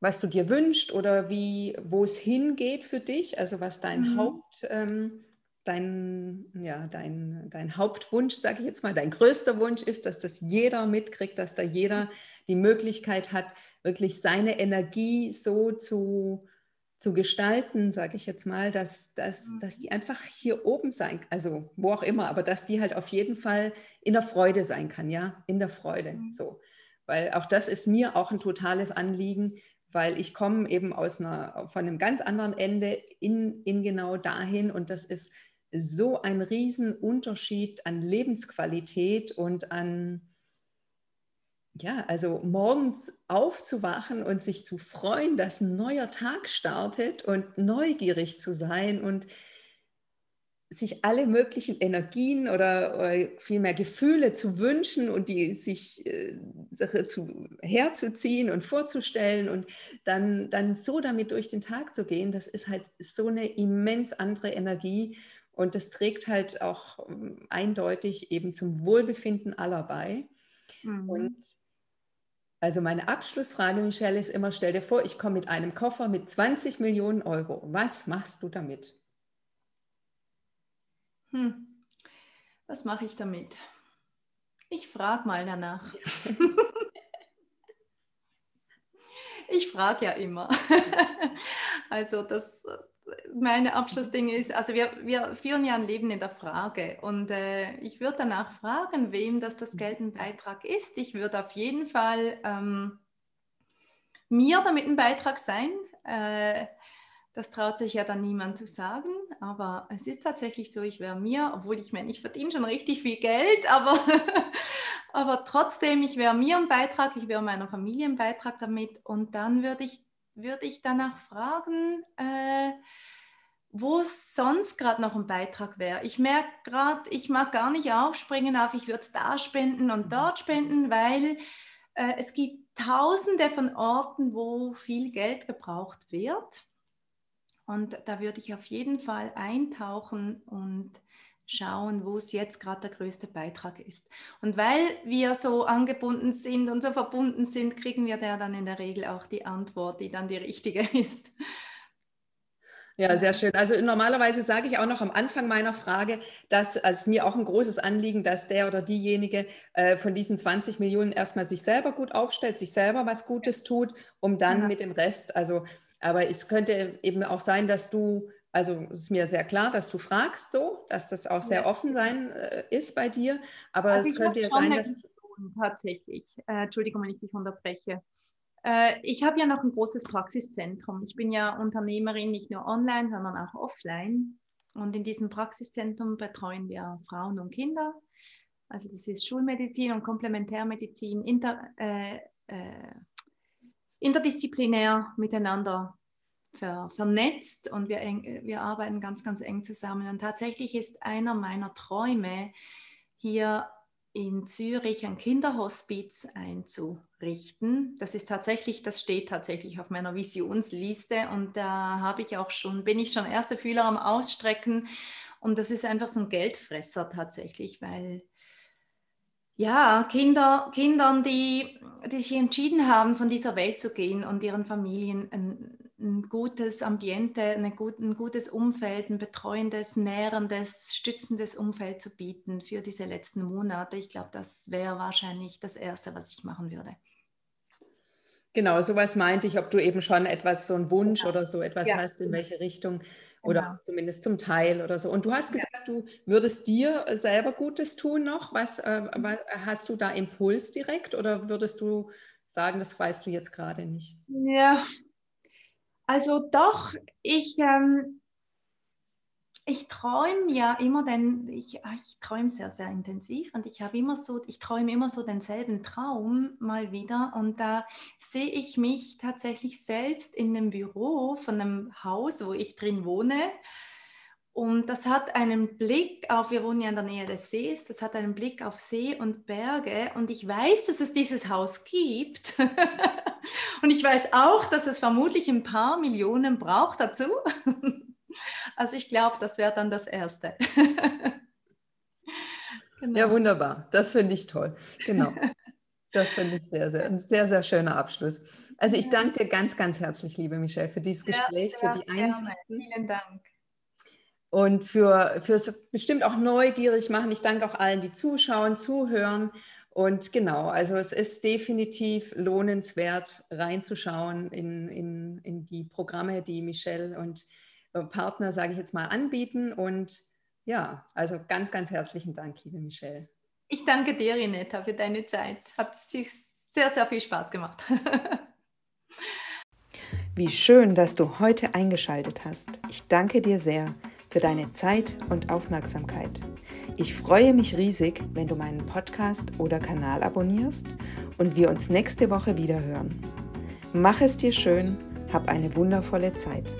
was du dir wünschst oder wie, wo es hingeht für dich, also was dein mhm. Haupt, ähm, dein, ja, dein, dein Hauptwunsch, sage ich jetzt mal, dein größter Wunsch ist, dass das jeder mitkriegt, dass da jeder die Möglichkeit hat, wirklich seine Energie so zu, zu gestalten, sage ich jetzt mal, dass, dass, mhm. dass die einfach hier oben sein, also wo auch immer, aber dass die halt auf jeden Fall in der Freude sein kann, ja, in der Freude, mhm. so. Weil auch das ist mir auch ein totales Anliegen, weil ich komme eben aus einer, von einem ganz anderen Ende in, in genau dahin und das ist so ein Riesenunterschied an Lebensqualität und an, ja, also morgens aufzuwachen und sich zu freuen, dass ein neuer Tag startet und neugierig zu sein und sich alle möglichen Energien oder, oder vielmehr Gefühle zu wünschen und die sich äh, zu, herzuziehen und vorzustellen und dann, dann so damit durch den Tag zu gehen, das ist halt so eine immens andere Energie und das trägt halt auch ähm, eindeutig eben zum Wohlbefinden aller bei. Mhm. Und also meine Abschlussfrage, Michelle, ist immer, stell dir vor, ich komme mit einem Koffer mit 20 Millionen Euro. Was machst du damit? Hm. Was mache ich damit? Ich frage mal danach. ich frage ja immer. also das meine Abschlussding ist, also wir, wir führen ja ein Leben in der Frage und äh, ich würde danach fragen, wem das das Geld ein Beitrag ist. Ich würde auf jeden Fall ähm, mir damit ein Beitrag sein. Äh, das traut sich ja dann niemand zu sagen, aber es ist tatsächlich so, ich wäre mir, obwohl ich meine, ich verdiene schon richtig viel Geld, aber, aber trotzdem, ich wäre mir ein Beitrag, ich wäre meiner Familie ein Beitrag damit und dann würde ich, würde ich danach fragen, äh, wo sonst gerade noch ein Beitrag wäre. Ich merke gerade, ich mag gar nicht aufspringen auf, ich würde es da spenden und dort spenden, weil äh, es gibt tausende von Orten, wo viel Geld gebraucht wird. Und da würde ich auf jeden Fall eintauchen und schauen, wo es jetzt gerade der größte Beitrag ist. Und weil wir so angebunden sind und so verbunden sind, kriegen wir da dann in der Regel auch die Antwort, die dann die richtige ist. Ja, sehr schön. Also normalerweise sage ich auch noch am Anfang meiner Frage, dass also mir auch ein großes Anliegen, dass der oder diejenige äh, von diesen 20 Millionen erstmal sich selber gut aufstellt, sich selber was Gutes tut, um dann ja. mit dem Rest, also aber es könnte eben auch sein, dass du, also es ist mir sehr klar, dass du fragst so, dass das auch sehr ja. offen sein äh, ist bei dir. Aber also es könnte ja sein, dass. Tatsächlich. Äh, Entschuldigung, wenn ich dich unterbreche. Äh, ich habe ja noch ein großes Praxiszentrum. Ich bin ja Unternehmerin nicht nur online, sondern auch offline. Und in diesem Praxiszentrum betreuen wir Frauen und Kinder. Also das ist Schulmedizin und Komplementärmedizin, inter, äh, äh, interdisziplinär miteinander ver, vernetzt und wir, eng, wir arbeiten ganz, ganz eng zusammen. Und tatsächlich ist einer meiner Träume, hier in Zürich ein Kinderhospiz einzurichten. Das ist tatsächlich, das steht tatsächlich auf meiner Visionsliste und da habe ich auch schon, bin ich schon erste Fühler am Ausstrecken und das ist einfach so ein Geldfresser tatsächlich, weil ja, Kinder, Kindern, die, die sich entschieden haben, von dieser Welt zu gehen und ihren Familien ein, ein gutes Ambiente, gut, ein gutes Umfeld, ein betreuendes, nährendes, stützendes Umfeld zu bieten für diese letzten Monate. Ich glaube, das wäre wahrscheinlich das Erste, was ich machen würde. Genau, sowas meinte ich, ob du eben schon etwas, so einen Wunsch ja. oder so etwas ja. hast, in welche Richtung oder genau. zumindest zum Teil oder so. Und du hast gesagt, ja. du würdest dir selber Gutes tun noch. Was, äh, was, hast du da Impuls direkt oder würdest du sagen, das weißt du jetzt gerade nicht? Ja, also doch, ich, ähm, ich träume ja immer, denn ich, ah, ich träume sehr, sehr intensiv und ich habe immer so, ich träume immer so denselben Traum mal wieder und da sehe ich mich tatsächlich selbst in einem Büro von einem Haus, wo ich drin wohne. Und das hat einen Blick auf, wir wohnen ja in der Nähe des Sees, das hat einen Blick auf See und Berge und ich weiß, dass es dieses Haus gibt. und ich weiß auch, dass es vermutlich ein paar Millionen braucht dazu. Also ich glaube, das wäre dann das Erste. genau. Ja, wunderbar. Das finde ich toll. Genau. Das finde ich sehr, sehr, ein sehr, sehr schöner Abschluss. Also ich danke dir ganz, ganz herzlich, liebe Michelle, für dieses Gespräch, ja, für die Einsichten. Vielen Dank. Und für, fürs bestimmt auch neugierig machen. Ich danke auch allen, die zuschauen, zuhören. Und genau, also es ist definitiv lohnenswert, reinzuschauen in, in, in die Programme, die Michelle und äh, Partner, sage ich jetzt mal, anbieten. Und ja, also ganz, ganz herzlichen Dank, liebe Michelle. Ich danke dir, Renetta, für deine Zeit. Hat sich sehr, sehr viel Spaß gemacht. Wie schön, dass du heute eingeschaltet hast. Ich danke dir sehr. Für deine Zeit und Aufmerksamkeit. Ich freue mich riesig, wenn du meinen Podcast oder Kanal abonnierst und wir uns nächste Woche wieder hören. Mach es dir schön, hab eine wundervolle Zeit.